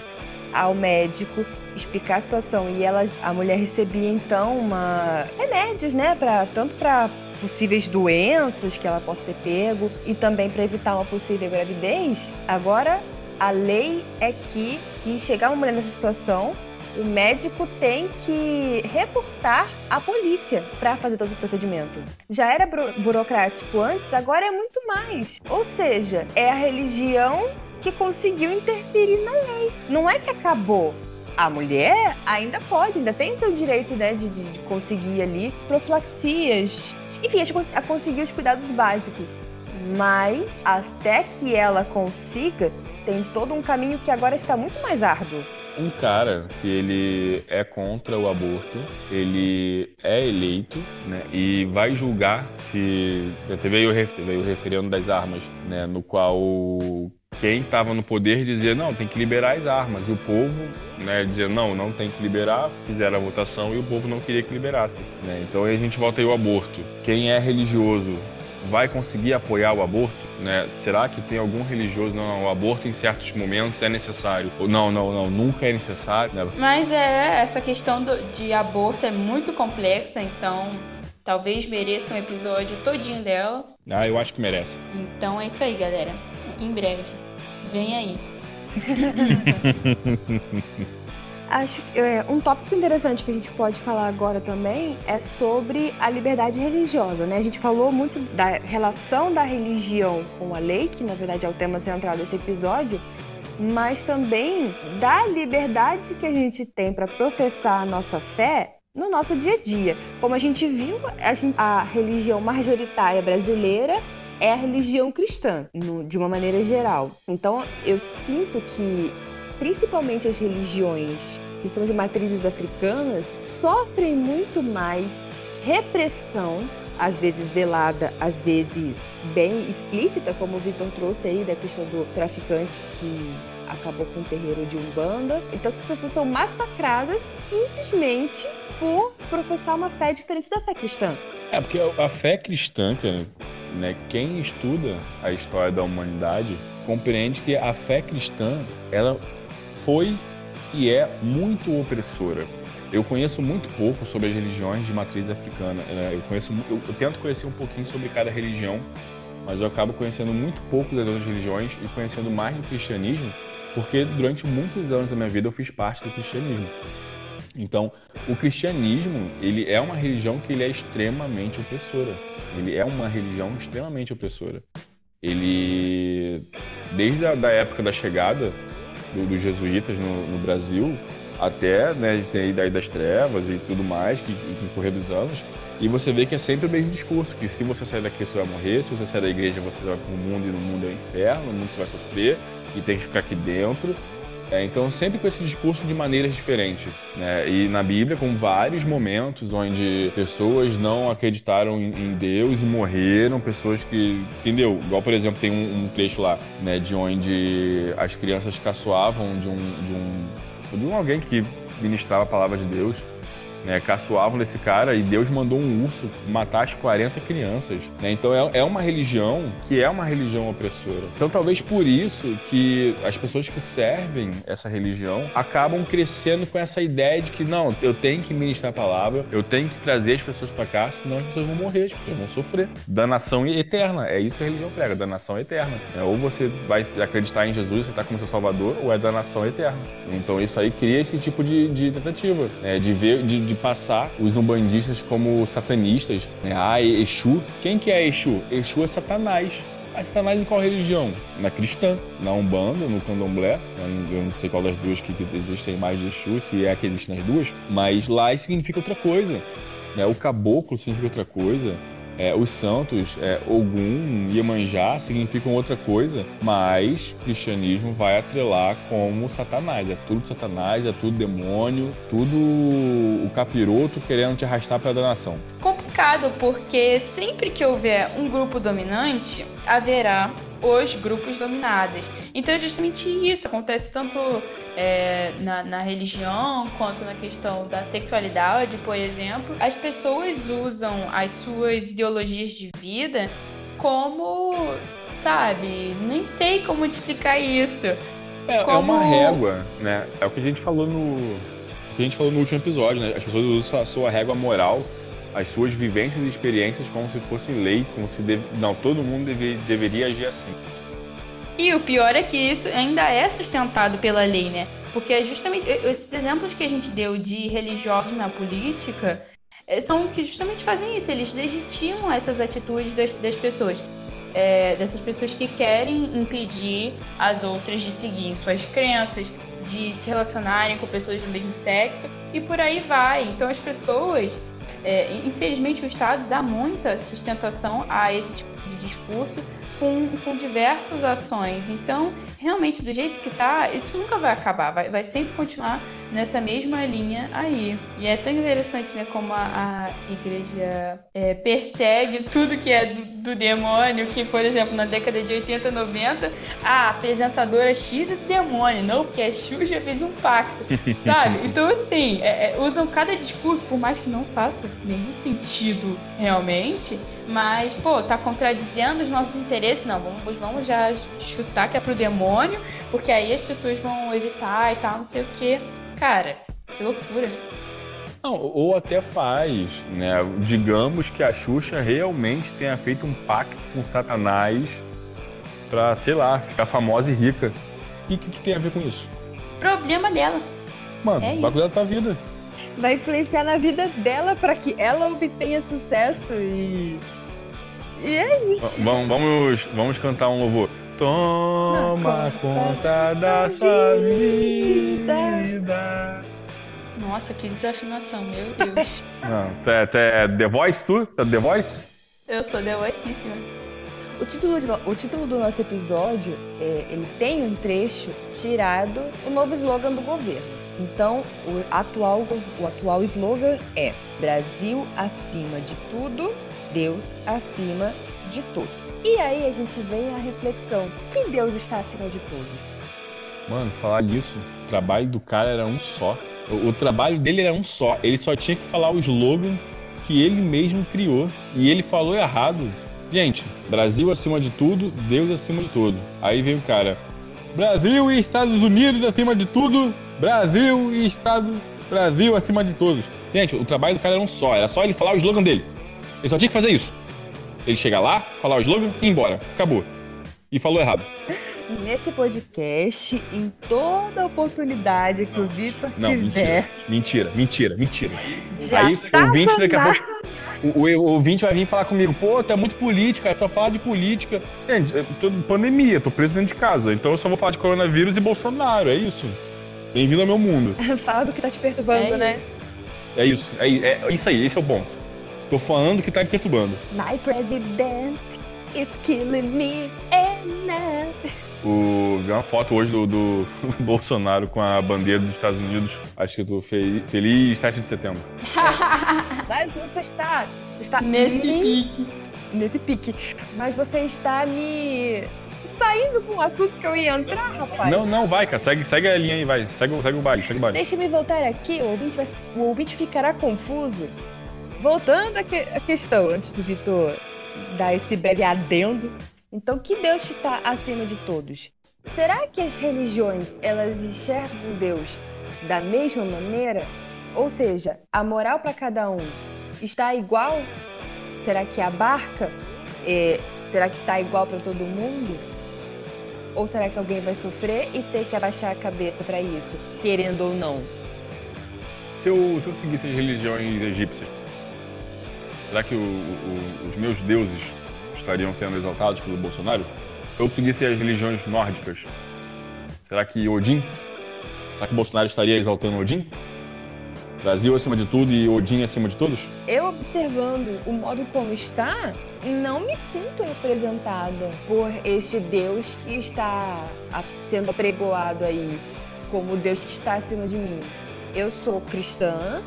ao médico explicar a situação e ela, a mulher recebia então uma remédios, né, para tanto para possíveis doenças que ela possa ter pego e também para evitar uma possível gravidez. Agora a lei é que se chegar uma mulher nessa situação, o médico tem que reportar a polícia para fazer todo o procedimento. Já era buro- burocrático antes, agora é muito mais. Ou seja, é a religião que conseguiu interferir na lei. Não é que acabou. A mulher ainda pode, ainda tem seu direito né, de, de- conseguir ali profilaxias, enfim, a conseguir os cuidados básicos. Mas até que ela consiga, tem todo um caminho que agora está muito mais árduo. Um cara que ele é contra o aborto, ele é eleito, né, e vai julgar se teve o, teve o referendo das armas, né, no qual quem estava no poder dizia não, tem que liberar as armas, e o povo, né, dizia não, não tem que liberar, fizeram a votação e o povo não queria que liberasse, né? Então aí a gente volta aí o aborto. Quem é religioso vai conseguir apoiar o aborto? Né? Será que tem algum religioso? Não, não, o aborto em certos momentos é necessário. Ou não, não, não, nunca é necessário. Né? Mas é, essa questão do- de aborto é muito complexa, então talvez mereça um episódio todinho dela. Ah, eu acho que merece. Então é isso aí, galera. Em breve. Vem aí. (laughs) Acho é, um tópico interessante que a gente pode falar agora também é sobre a liberdade religiosa, né? A gente falou muito da relação da religião com a lei, que na verdade é o tema central desse episódio, mas também da liberdade que a gente tem para professar a nossa fé no nosso dia a dia. Como a gente viu, a, gente- a religião majoritária brasileira é a religião cristã, no- de uma maneira geral. Então, eu sinto que principalmente as religiões que são de matrizes africanas sofrem muito mais repressão, às vezes velada, às vezes bem explícita, como o Vitor trouxe aí da questão do traficante que acabou com o terreiro de Umbanda. Então essas pessoas são massacradas simplesmente por professar uma fé diferente da fé cristã. É, porque a fé cristã, cara, né, quem estuda a história da humanidade compreende que a fé cristã, ela foi e é muito opressora. Eu conheço muito pouco sobre as religiões de matriz africana. né? Eu conheço, eu tento conhecer um pouquinho sobre cada religião, mas eu acabo conhecendo muito pouco das outras religiões e conhecendo mais do cristianismo, porque durante muitos anos da minha vida eu fiz parte do cristianismo. Então, o cristianismo, ele é uma religião que ele é extremamente opressora. Ele é uma religião extremamente opressora. Ele, desde a da época da chegada do- dos jesuítas no, no Brasil, até né, a gente tem a Idade das Trevas e tudo mais, que, que correr dos anos, e você vê que é sempre o mesmo discurso, que se você sair daqui você vai morrer, se você sair da igreja você vai para o mundo e no mundo é o inferno, no mundo você vai sofrer e tem que ficar aqui dentro. É, então, sempre com esse discurso de maneiras diferentes. Né? E na Bíblia, com vários momentos onde pessoas não acreditaram em, Deus e morreram, pessoas que. Entendeu? Igual, por exemplo, tem um, um trecho lá, né, de onde as crianças caçoavam de um. De um, de um alguém que ministrava a palavra de Deus. Né, caçoavam desse cara e Deus mandou um urso matar as 40 crianças. né? Então é, é uma religião que é uma religião opressora. Então talvez por isso que as pessoas que servem essa religião acabam crescendo com essa ideia de que não, eu tenho que ministrar a palavra, eu tenho que trazer as pessoas para cá, senão as pessoas vão morrer, as pessoas vão sofrer. Danação eterna, é isso que a religião prega, danação eterna. É, ou você vai acreditar em Jesus, você está como seu salvador, ou é danação eterna. Então isso aí cria esse tipo de, de tentativa, né? de ver, de, de passar os umbandistas como satanistas. Né? Ah, Exu. Quem que é Exu? Exu é Satanás. Ah, Satanás em qual religião? Na cristã, na Umbanda, no Candomblé. Eu não, sei qual das duas que, existem mais de Exu, se é que existem nas duas. Mas lá significa outra coisa. Né? O caboclo significa outra coisa. É, os santos, é, Ogum, Iemanjá significam outra coisa, mas o cristianismo vai atrelar como Satanás. É tudo Satanás, é tudo demônio, tudo o capiroto querendo te arrastar para a danação. Complicado, porque sempre que houver um grupo dominante, haverá os grupos dominados. Então é justamente isso. Acontece tanto é, na, na religião quanto na questão da sexualidade, por exemplo. As pessoas usam as suas ideologias de vida como, sabe, nem sei como te explicar isso. É, é Como- uma régua, né? É o que a gente falou no. o que a gente falou no último episódio, né? As pessoas usam a sua régua moral, as suas vivências e experiências como se fosse lei, como se deve... não todo mundo deve... deveria agir assim. E o pior é que isso ainda é sustentado pela lei, né? Porque é justamente esses exemplos que a gente deu de religiosos na política é, são que justamente fazem isso, eles legitimam essas atitudes das, das pessoas. É, dessas pessoas que querem impedir as outras de seguir suas crenças, de se relacionarem com pessoas do mesmo sexo e por aí vai. Então as pessoas, é, infelizmente, o Estado dá muita sustentação a esse tipo de discurso com, com diversas ações. Então, realmente, do jeito que tá, isso nunca vai acabar, vai, vai sempre continuar nessa mesma linha aí. E é tão interessante, né, como a, a igreja é, persegue tudo que é do, do, demônio, que, por exemplo, na década de 80, 90, a apresentadora X é do demônio, não, porque a Xuxa fez um pacto, (laughs) sabe? Então, assim, é, é, usam cada discurso, por mais que não faça nenhum sentido realmente, mas, pô, tá contradizendo os nossos interesses. Não, vamos, vamos já chutar que é pro demônio, porque aí as pessoas vão evitar e tal, não sei o quê. Cara, que loucura. Não, ou até faz, né? Digamos que a Xuxa realmente tenha feito um pacto com Satanás pra, sei lá, ficar famosa e rica. E o que, que tem a ver com isso? Problema dela. Mano, é vai cuidar da tua vida vai influenciar na vida dela para que ela obtenha sucesso e. E é isso. Vamos, vamos, vamos cantar um louvor. Toma conta da sua vida. Nossa, que desafinação, meu Deus. (laughs) Não, é, é The Voice, tu? Tá The Voice? Eu sou The Voicíssima. O título, de, o título do nosso episódio, é, ele tem um trecho tirado o novo slogan do governo. Então, o atual, o atual slogan é Brasil acima de tudo, Deus acima de tudo. E aí a gente vem a reflexão: que Deus está acima de tudo? Mano, falar disso, o trabalho do cara era um só. O, o trabalho dele era um só. Ele só tinha que falar o slogan que ele mesmo criou. E ele falou errado. Gente, Brasil acima de tudo, Deus acima de tudo. Aí vem o cara. Brasil e Estados Unidos acima de tudo, Brasil e Estado. Brasil acima de todos. Gente, o trabalho do cara era um só. Era só ele falar o slogan dele. Ele só tinha que fazer isso. Ele chegar lá, falar o slogan e ir embora. Acabou. E falou errado. Nesse podcast, em toda oportunidade que o Vitor tiver. Mentira, mentira, mentira. mentira. Aí tá o ouvinte daqui a pouco. O, o, o, ouvinte vai vir falar comigo, pô, tá muito política, só fala de política. Gente, tô, pandemia, tô preso dentro de casa, então eu só vou falar de coronavírus e Bolsonaro, é isso. Bem-vindo ao meu mundo. (laughs) Fala do que tá te perturbando, é né? É isso, é, é, isso aí, esse é o ponto. Tô falando que tá me perturbando. My president is killing me and now. O, vi uma foto hoje do, do (laughs) Bolsonaro com a bandeira dos Estados Unidos. Acho que eu tô fe feliz 7 de setembro. (laughs) Mas você está, você está nesse me... pique. Nesse pique. Mas você está me saindo com o assunto que eu ia entrar, rapaz. Não, não, vai, cara. Segue, segue a linha aí, vai. Segue, segue o baile, segue o baile. Deixa me voltar aqui, o ouvinte, vai, o ouvinte ficará confuso. Voltando à, que, questão, antes do Vitor dar esse breve adendo. Então, que Deus está acima de todos? Será que as religiões, elas enxergam Deus da mesma maneira? Ou seja, a moral para cada um está igual? Será que a barca é, será que está igual para todo mundo? Ou será que alguém vai sofrer e ter que abaixar a cabeça para isso, querendo ou não? Se eu, se eu seguisse as religiões egípcias, será que o, o, os meus deuses estariam sendo exaltados pelo Bolsonaro? Se eu seguisse as religiões nórdicas, será que Odin? Será que Bolsonaro estaria exaltando Odin? Brasil acima de tudo e Odin acima de todos? Eu observando o modo como está, não me sinto representada por este Deus que está sendo apregoado aí como Deus que está acima de mim. Eu sou cristã,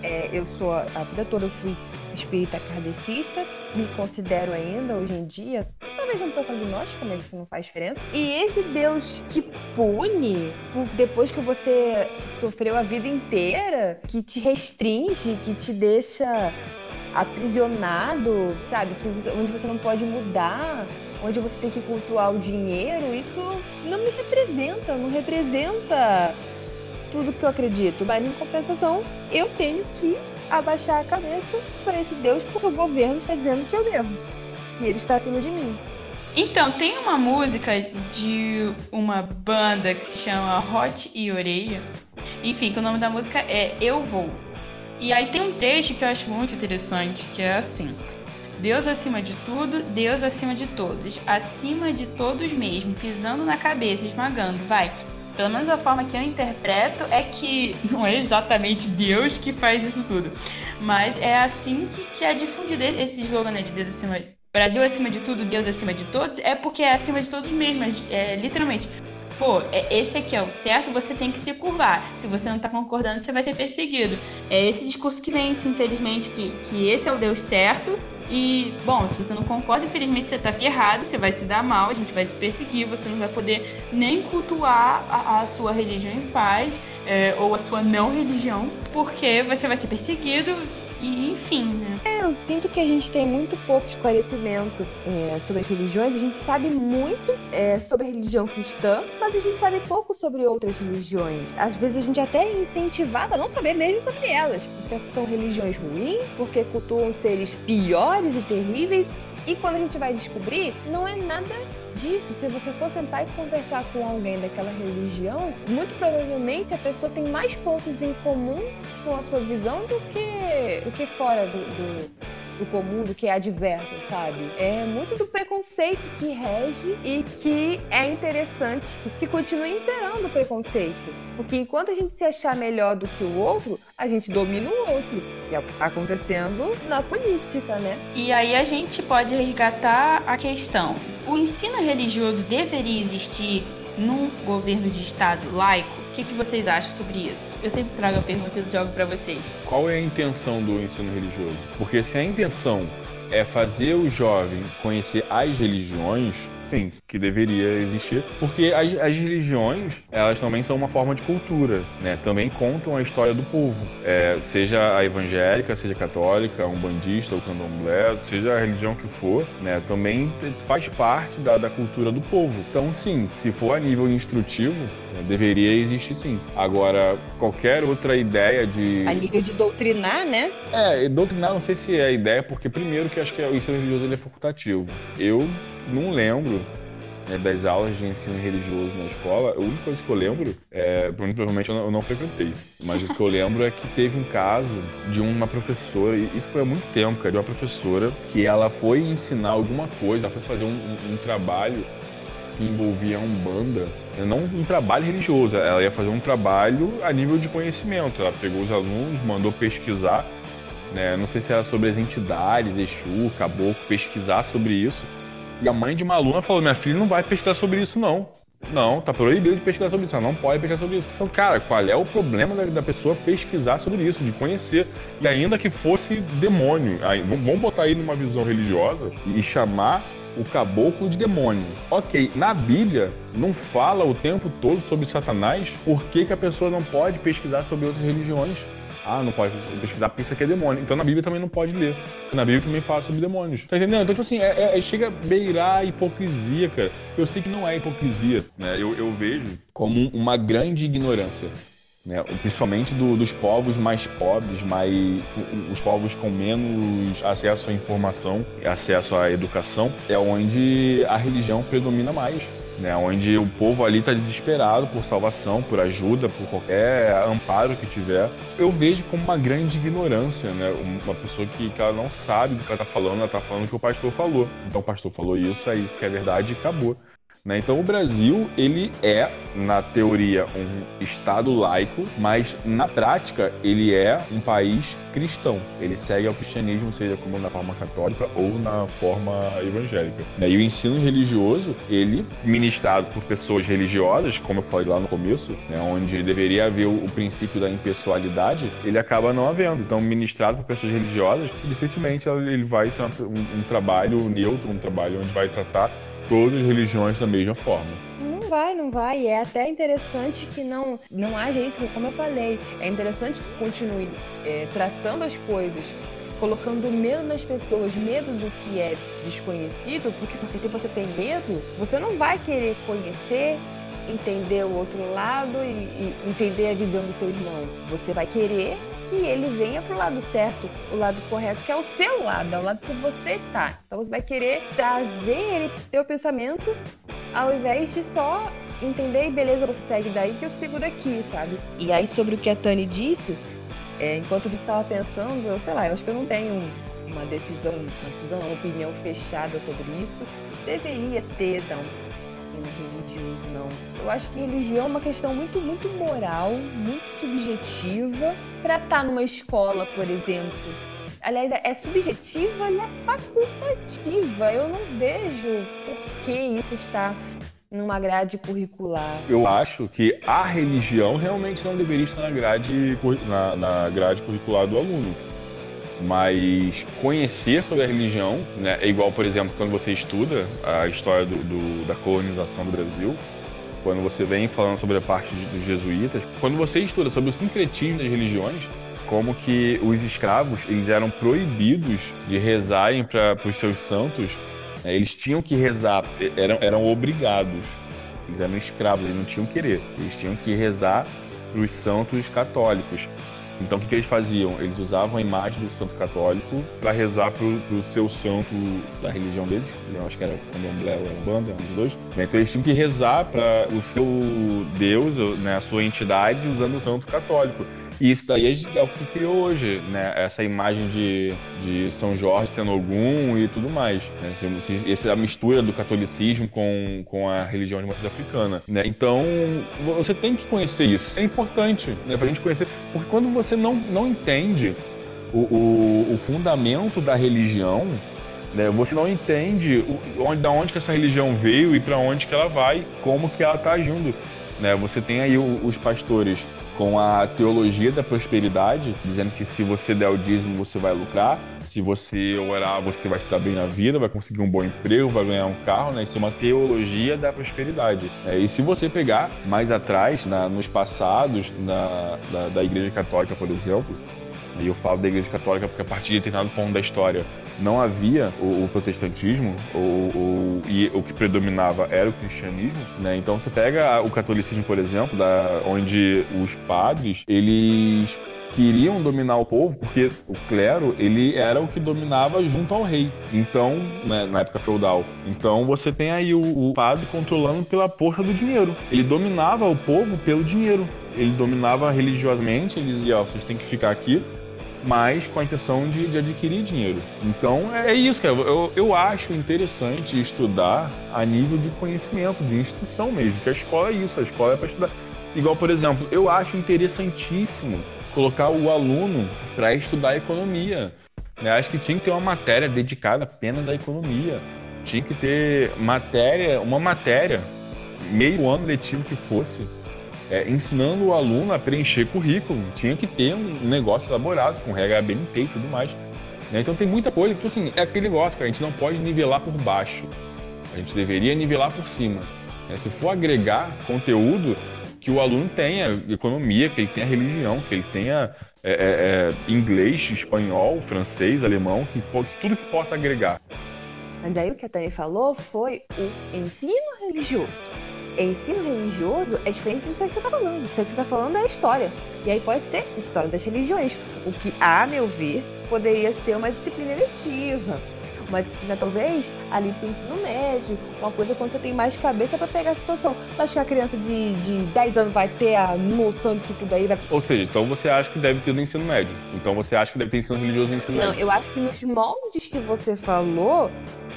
é, eu sou a vida toda eu fui espírita kardecista, me considero ainda hoje em dia, talvez um pouco agnóstica, mas isso não faz diferença. E esse Deus que pune depois que você sofreu a vida inteira, que te restringe, que te deixa aprisionado, sabe? Que onde você não pode mudar, onde você tem que cultuar o dinheiro, isso não me representa, não representa tudo que eu acredito. Mas em compensação, eu tenho que abaixar a cabeça para esse Deus porque o governo está dizendo que eu devo. E ele está acima de mim. Então, tem uma música de uma banda que se chama Hot e Orelha. Enfim, que o nome da música é Eu Vou. E aí tem um trecho que eu acho muito interessante, que é assim. Deus acima de tudo, Deus acima de todos, acima de todos mesmo, pisando na cabeça, esmagando, vai. Pelo menos a forma que eu interpreto é que (laughs) não é exatamente Deus que faz isso tudo, mas é assim que, que é difundido esse slogan né, de Deus acima, Brasil acima de tudo, Deus acima de todos, é porque é acima de todos mesmo, é, literalmente. Pô, é, esse aqui é o certo, você tem que se curvar. Se você não tá concordando, você vai ser perseguido. É esse discurso que vence, infelizmente, que, que esse é o Deus certo e, bom, se você não concorda, infelizmente você tá ferrado, você vai se dar mal, a gente vai se perseguir, você não vai poder nem cultuar a, a sua religião em paz, é, ou a sua não religião, porque você vai ser perseguido, e enfim, né? É, eu sinto que a gente tem muito pouco esclarecimento é, sobre as religiões. A gente sabe muito é, sobre a religião cristã, mas a gente sabe pouco sobre outras religiões. Às vezes a gente até é incentivado a não saber mesmo sobre elas, porque são religiões ruins, porque cultuam seres piores e terríveis. E quando a gente vai descobrir, não é nada disso, se você for sentar e conversar com alguém daquela religião, muito provavelmente a pessoa tem mais pontos em comum com a sua visão do que, do que fora do, do do comum, do que é adverso, sabe? É muito do preconceito que rege e que é interessante que continue imperando o preconceito. Porque enquanto a gente se achar melhor do que o outro, a gente domina o outro. E é o que está acontecendo na política, né? E aí a gente pode resgatar a questão: o ensino religioso deveria existir num governo de Estado laico? O que, que vocês acham sobre isso? Eu sempre trago a pergunta e jogo para vocês. Qual é a intenção do ensino religioso? Porque se a intenção é fazer o jovem conhecer as religiões, sim, que deveria existir, porque as, as religiões, elas também são uma forma de cultura, né? Também contam a história do povo, é, seja a evangélica, seja católica, a umbandista, o candomblé, seja a religião que for, né? Também faz parte da, da cultura do povo. Então, sim, se for a nível instrutivo, né, deveria existir sim. Agora, qualquer outra ideia de. A nível de doutrinar, né? É, doutrinar não sei se é a ideia, porque primeiro que acho que o ensino religioso ele é facultativo. Eu não lembro né, das aulas de ensino religioso na escola. A única coisa que eu lembro, é, provavelmente eu não, eu não frequentei, mas o que eu lembro é que teve um caso de uma professora, e isso foi há muito tempo, cara, de uma professora que ela foi ensinar alguma coisa, ela foi fazer um, um, um trabalho que envolvia a Umbanda, né, não um trabalho religioso, ela ia fazer um trabalho a nível de conhecimento. Ela pegou os alunos, mandou pesquisar, né, não sei se era sobre as entidades, Exu, Caboclo, pesquisar sobre isso. E a mãe de uma aluna falou: minha filha não vai pesquisar sobre isso, não. Não, tá proibido de pesquisar sobre isso, ela não pode pesquisar sobre isso. Então, cara, qual é o problema da, da pessoa pesquisar sobre isso, de conhecer? E ainda que fosse demônio, aí, vamos botar aí numa visão religiosa e chamar o caboclo de demônio. Ok, na Bíblia não fala o tempo todo sobre Satanás, por que, que a pessoa não pode pesquisar sobre outras religiões? Ah, não pode pesquisar porque isso aqui é demônio. Então na Bíblia também não pode ler. Na Bíblia também fala sobre demônios. Tá entendendo? Então, tipo assim, é, é, chega a beirar a hipocrisia, cara. Eu sei que não é hipocrisia, né? Eu, eu vejo como uma grande ignorância. Né? Principalmente do, dos povos mais pobres, mais, os povos com menos acesso à informação, acesso à educação, é onde a religião predomina mais né, onde o povo ali está desesperado por salvação, por ajuda, por qualquer amparo que tiver. Eu vejo como uma grande ignorância, né, uma pessoa que, que ela não sabe do que ela está falando, ela está falando o que o pastor falou. Então o pastor falou isso, é isso que é verdade e acabou. Né? Então o Brasil ele é na teoria um estado laico, mas na prática ele é um país cristão. Ele segue ao cristianismo, seja como na forma católica ou na forma evangélica. Né? E o ensino religioso ele ministrado por pessoas religiosas, como eu falei lá no começo, né? onde deveria haver o, princípio da impessoalidade, ele acaba não havendo. Então ministrado por pessoas religiosas, dificilmente ele vai ser um, um trabalho neutro, um trabalho onde vai tratar todas as religiões da mesma forma. Não vai, não vai. É até interessante que não, não haja isso, como eu falei. É interessante que continue é, tratando as coisas colocando medo nas pessoas, medo do que é desconhecido, porque, porque se você tem medo, você não vai querer conhecer, entender o outro lado e, e entender a visão do seu irmão. Você vai querer que ele venha pro lado certo, o lado correto, que é o seu lado, é o lado que você tá. Então você vai querer trazer ele teu pensamento ao invés de só entender e beleza, você segue daí que eu sigo daqui, sabe? E aí sobre o que a Tani disse, é, enquanto eu estava pensando, eu sei lá, eu acho que eu não tenho uma decisão, uma decisão, uma opinião fechada sobre isso. Deveria ter, não, religioso, não. Eu acho que religião é uma questão muito, muito moral, muito subjetiva. Para estar tá numa escola, por exemplo, aliás, é subjetiva e é facultativa. Eu não vejo por que isso está numa grade curricular. Eu acho que a religião realmente não deveria estar na grade, na, na grade curricular do aluno. Mas conhecer sobre a religião, né, é igual, por exemplo, quando você estuda a história do, do, da colonização do Brasil, quando você vem falando sobre a parte dos jesuítas, quando você estuda sobre o sincretismo das religiões, como que os escravos eles eram proibidos de rezarem para os seus santos é, eles tinham que rezar, eram, eram obrigados. Eles eram escravos, eles não tinham querer. Eles tinham que rezar para os santos católicos. Então, o que, que, eles faziam? Eles usavam a imagem do santo católico para rezar para o seu santo da religião deles. Eu acho que era candomblé ou era banda, um dos dois. Então, eles tinham que rezar para o seu Deus, né, a sua entidade, usando o santo católico. E isso daí é, é o que criou hoje, né? Essa imagem de, de São Jorge sendo algum e tudo mais. Né? Essa mistura do catolicismo com, com a religião de matriz africana. Né? Então, você tem que conhecer isso. Isso é importante né? pra gente conhecer. Porque quando você não, não entende o, o, o fundamento da religião, né? Você não entende onde, da onde que essa religião veio e para onde que ela vai, como que ela está agindo. Né? Você tem aí os pastores com a teologia da prosperidade, dizendo que se você der o dízimo, você vai lucrar, se você orar, você vai estar bem na vida, vai conseguir um bom emprego, vai ganhar um carro, né? Isso é uma teologia da prosperidade. É, e se você pegar mais atrás, na, nos passados na, da, da Igreja Católica, por exemplo, e eu falo da Igreja Católica porque a partir de determinado ponto da história não havia o, o protestantismo, o, e o que predominava era o cristianismo, né? Então você pega o catolicismo, por exemplo, da, onde os padres, eles queriam dominar o povo porque o clero ele era o que dominava junto ao rei. Então né, na época feudal. Então você tem aí o, o, padre controlando pela força do dinheiro. Ele dominava o povo pelo dinheiro. Ele dominava religiosamente ele dizia ó, vocês têm que ficar aqui mas com a intenção de, de adquirir dinheiro. Então é, é isso, cara. Eu, eu acho interessante estudar a nível de conhecimento, de instrução mesmo, que a escola é isso, a escola é para estudar. Igual, por exemplo, eu acho interessantíssimo colocar o aluno para estudar economia. Eu acho que tinha que ter uma matéria dedicada apenas à economia. Tinha que ter matéria, uma matéria, meio ano letivo que fosse, é, ensinando o aluno a preencher currículo. Tinha que ter um negócio elaborado com regra BNT e tudo mais. Né? Então tem muita coisa. Tipo assim, é aquele negócio que a gente não pode nivelar por baixo. A gente deveria nivelar por cima. Né? Se for agregar conteúdo, que o aluno tenha economia, que ele tenha religião, que ele tenha é, é, é inglês, espanhol, francês, alemão, que, tudo que possa agregar. Mas aí o que a Tânia falou foi o ensino religioso ensino religioso é diferente disso que você está falando. Isso que você está falando é história. E aí pode ser história das religiões. O que, a meu ver, poderia ser uma disciplina eletiva uma disciplina talvez ali pro ensino médio, uma coisa quando você tem mais cabeça para pegar a situação. Acho que a criança de, de 10 anos vai ter a noção disso tudo aí. Vai... Ou seja, então você acha que deve ter no ensino médio. Então você acha que deve ter ensino religioso no ensino Não, médio. Não, eu acho que nos moldes que você falou,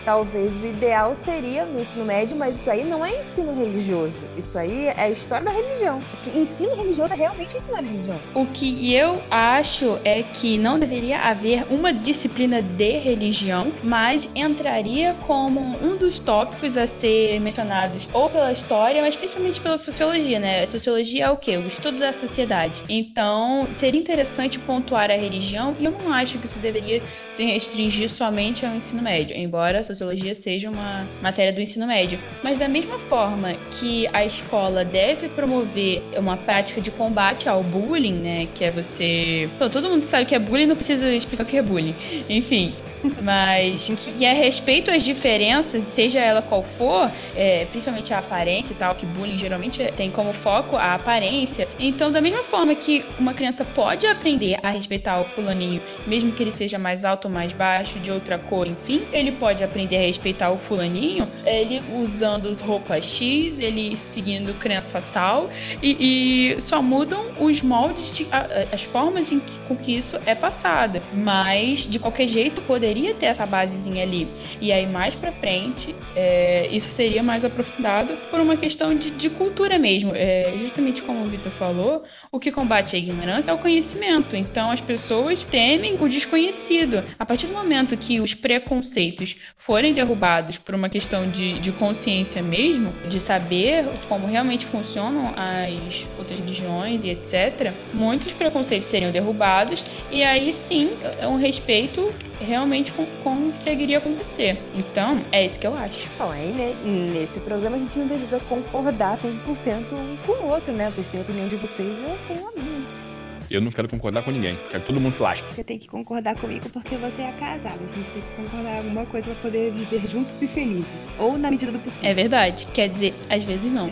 talvez o ideal seria no ensino médio, mas isso aí não é ensino religioso. Isso aí é a história da religião. Porque ensino religioso é realmente ensinar religião. O que eu acho é que não deveria haver uma disciplina de religião, mas mas entraria como um dos tópicos a ser mencionados ou pela história, mas principalmente pela sociologia, né? A sociologia é o quê? O estudo da sociedade. Então, seria interessante pontuar a religião e eu não acho que isso deveria se restringir somente ao ensino médio, embora a sociologia seja uma matéria do ensino médio. Mas da mesma forma que a escola deve promover uma prática de combate ao bullying, né? Que é você. Pô, todo mundo sabe que é bullying, não precisa explicar o que é bullying. Enfim, Mas que é respeito às diferenças, seja ela qual for, é, principalmente a aparência e tal, que bullying geralmente tem como foco a aparência. Então, da mesma forma que uma criança pode aprender a respeitar o fulaninho, mesmo que ele seja mais alto ou mais baixo, de outra cor, enfim, ele pode aprender a respeitar o fulaninho, ele usando roupa X, ele seguindo crença tal, e, e só mudam os moldes, de, as formas que, com que isso é passado. Mas, de qualquer jeito, poderia ter essa basezinha ali. E aí, mais pra frente, é, isso seria mais aprofundado por uma questão de, de cultura mesmo. É, justamente como o Vitor falou, o que combate a ignorância é o conhecimento. Então, as pessoas temem o desconhecido. A partir do momento que os preconceitos forem derrubados por uma questão de, de consciência mesmo, de saber como realmente funcionam as outras religiões e etc., muitos preconceitos seriam derrubados e aí sim um respeito realmente conseguiria acontecer. Então, é isso que eu acho. Bom, aí né, nesse programa a gente não precisa concordar 100% um com o outro, né? Vocês têm a opinião de vocês, eu tenho a minha. Eu não quero concordar com ninguém. Quero que todo mundo se lasque. Você tem que concordar comigo porque você é casado. A gente tem que concordar em alguma coisa pra poder viver juntos e felizes. Ou na medida do possível. É verdade. Quer dizer, às vezes não.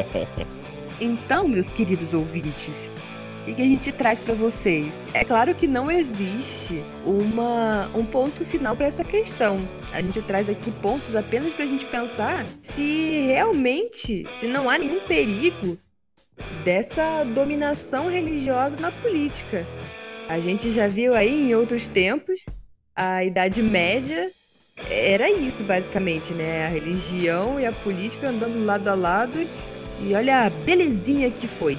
(laughs) então, meus queridos ouvintes, o que a gente traz para vocês? É claro que não existe uma, um ponto final para essa questão. A gente traz aqui pontos apenas para a gente pensar se realmente, se não há nenhum perigo dessa dominação religiosa na política. A gente já viu aí em outros tempos a Idade Média era isso basicamente, né? A religião e a política andando lado a lado e olha a belezinha que foi.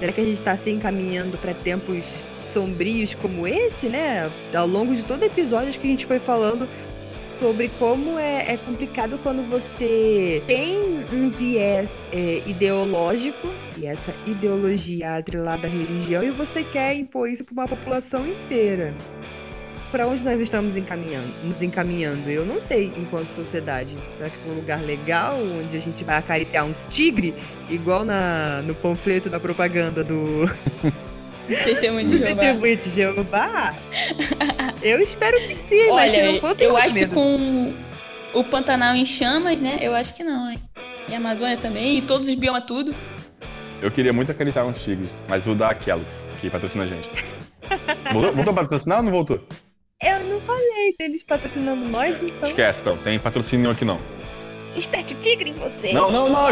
Será que a gente está se encaminhando para tempos sombrios como esse, né? Ao longo de todo episódio que a gente foi falando sobre como é, é complicado quando você tem um viés é, ideológico e essa ideologia atrelada à religião e você quer impor isso para uma população inteira para onde nós estamos encaminhando, nos encaminhando? Eu não sei, enquanto sociedade. Será que for um lugar legal, onde a gente vai acariciar uns tigres, igual na, no panfleto da propaganda do. (laughs) Testemunho de Jeová. Testemunho de Jeová? Eu espero que sim, Olha, mas eu, eu acho medo. que com o Pantanal em chamas, né? Eu acho que não, hein? E a Amazônia também, e todos os biomas tudo. Eu queria muito acariciar uns tigres, mas vou dar aquelas que patrocina a gente. Voltou, voltou a patrocinar ou não voltou? Eu falei deles patrocinando nós, então. Esquece, então. Tem patrocínio aqui não. Desperte o tigre em você. Não, não, não.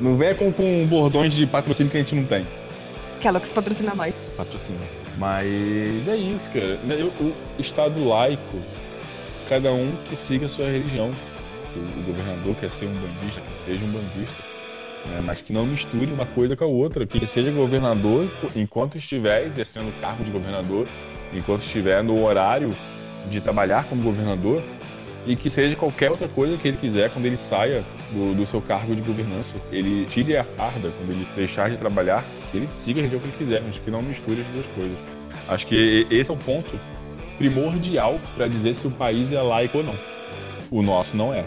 Não venha com, com bordões de patrocínio que a gente não tem. Kellogg's patrocina nós. Patrocina. Mas é isso, cara. O Estado laico, cada um que siga a sua religião. O governador quer ser um bandista, que seja um bandista. Né? Mas que não misture uma coisa com a outra. Que seja governador enquanto estiver exercendo o cargo de governador enquanto estiver no horário de trabalhar como governador e que seja qualquer outra coisa que ele quiser quando ele saia do, do, seu cargo de governança. Ele tire a farda quando ele deixar de trabalhar, que ele siga a religião que ele quiser, mas que não misture as duas coisas. Acho que esse é o ponto primordial para dizer se o país é laico ou não. O nosso não é.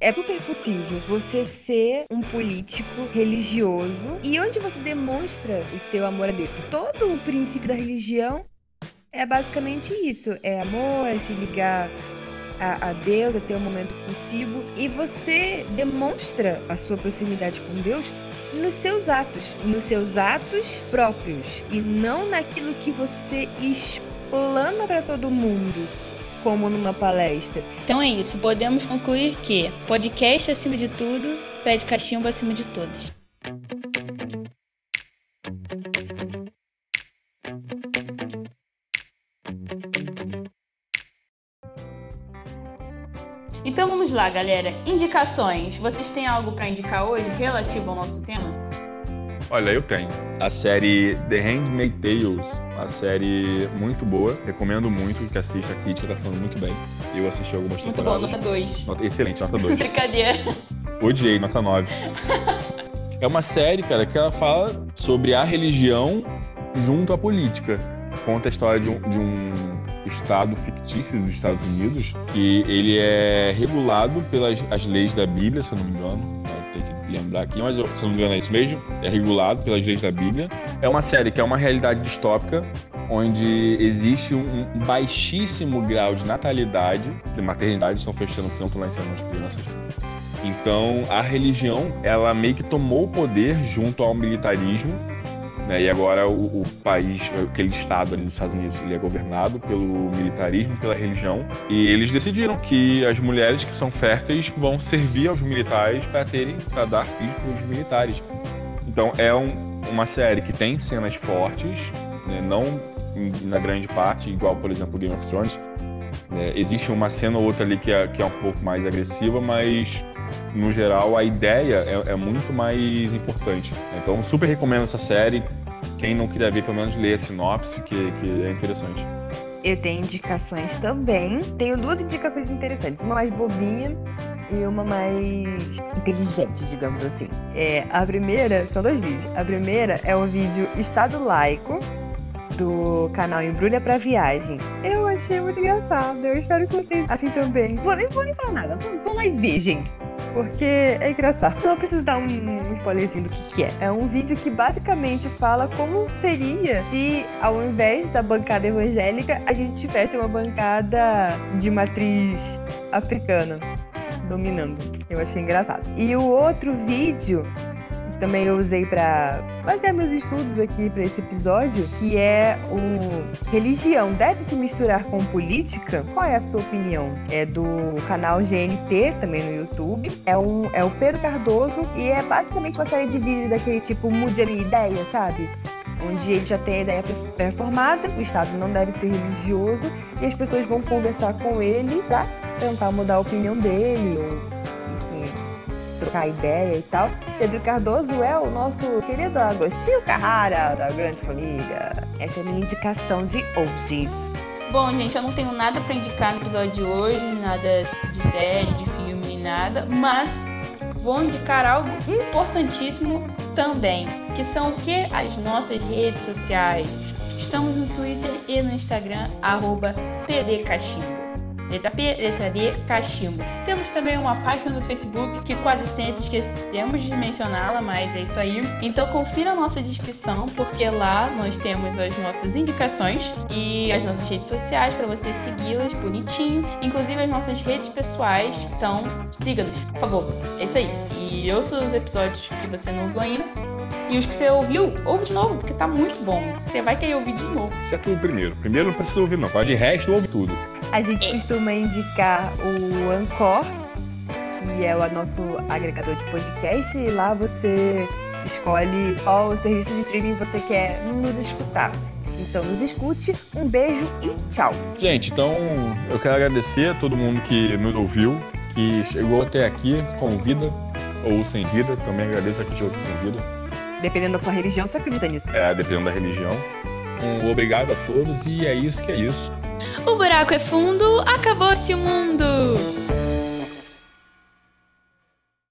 É super possível você ser um político religioso e onde você demonstra o seu amor a Deus. Todo o princípio da religião é basicamente isso. É amor, é se ligar a, a, Deus, é ter um momento consigo. E você demonstra a sua proximidade com Deus nos seus atos, nos seus atos próprios. E não naquilo que você explana para todo mundo, como numa palestra. Então é isso. Podemos concluir que podcast acima de tudo, pede cachimbo acima de todos. Então vamos lá, galera. Indicações. Vocês têm algo para indicar hoje relativo ao nosso tema? Olha, eu tenho. A série The Handmaid's Tales, uma série muito boa. Recomendo muito que assista. A crítica tá falando muito bem. Eu assisti algumas muito temporadas. Muito bom, nota 2. Nota, excelente, nota 2. (laughs) Brincadeira. Odiei, nota 9. (laughs) é uma série, cara, que ela fala sobre a religião junto à política. Conta a história de um, de um estado fictício dos Estados Unidos, que ele é regulado pelas as leis da Bíblia, se eu não me engano. Tem que lembrar aqui, mas se eu não me engano é isso mesmo. É regulado pelas leis da Bíblia. É uma série que é uma realidade distópica, onde existe um, baixíssimo grau de natalidade, de maternidade, estão fechando tanto lá em cima as crianças. Então, a religião, ela meio que tomou o poder junto ao militarismo, né? E agora o, o, país, aquele estado ali dos Estados Unidos, ele é governado pelo militarismo, pela religião, e eles decidiram que as mulheres que são férteis vão servir aos militares para terem, para dar filhos para os militares. Então, é um, uma série que tem cenas fortes, né? não na grande parte, igual, por exemplo, Game of Thrones. É, existe uma cena ou outra ali que é, que é um pouco mais agressiva, mas no geral, a ideia é, é muito mais importante. Então, super recomendo essa série. Quem não quiser ver, pelo menos lê a sinopse, que, que é interessante. Eu tenho indicações também. Tenho duas indicações interessantes. Uma mais bobinha e uma mais inteligente, digamos assim. É, a primeira, são dois vídeos. A primeira é o vídeo Estado Laico, do canal Embrulha pra Viagem. Eu achei muito engraçado. Eu espero que vocês achem também. Vou nem, vou falar nada. Vão lá e vejam. Porque é engraçado. Não preciso dar um, um spoilerzinho do que, que é. É um vídeo que basicamente fala como seria se, ao invés da bancada evangélica, a gente tivesse uma bancada de matriz africana dominando. Eu achei engraçado. E o outro vídeo também eu usei para fazer meus estudos aqui para esse episódio, que é o religião deve se misturar com política? Qual é a sua opinião? É do canal GNT, também no YouTube. É, um, é o Pedro Cardoso e é basicamente uma série de vídeos daquele tipo mude a minha ideia, sabe? Onde ele já tem a ideia pré-formada, o Estado não deve ser religioso e as pessoas vão conversar com ele para tentar mudar a opinião dele ou trocar ideia e tal. Pedro Cardoso é o nosso querido Agostinho Carrara, da Grande Família. Essa é a minha indicação de hoje. Bom, gente, eu não tenho nada para indicar no episódio de hoje, nada de série, de filme, nada, mas vou indicar algo importantíssimo também, que são o que as nossas redes sociais. Estamos no Twitter e no Instagram, arroba PDCachimbo letra P, letra D, cachimbo. Temos também uma página no Facebook que quase sempre esquecemos de mencioná-la, mas é isso aí. Então confira a nossa descrição, porque lá nós temos as nossas indicações e as nossas redes sociais para você segui-las bonitinho, inclusive as nossas redes pessoais. Então siga-nos, por favor. É isso aí. E ouça os episódios que você não ouviu ainda. E os que você ouviu, ouve de novo, porque tá muito bom. Você vai querer ouvir de novo. É tudo primeiro. Primeiro não precisa ouvir, não. Pode de resto, ouve tudo. A gente costuma indicar o Anchor, que é o nosso agregador de podcast, e lá você escolhe qual serviço de streaming você quer nos escutar. Então nos escute, um beijo e tchau. Gente, então eu quero agradecer a todo mundo que nos ouviu, que chegou até aqui com vida ou sem vida. Também agradeço a quem chegou aqui sem vida. Dependendo da sua religião, você acredita nisso? É, dependendo da religião. Um obrigado a todos e é isso que é isso. O buraco é fundo, acabou-se o mundo!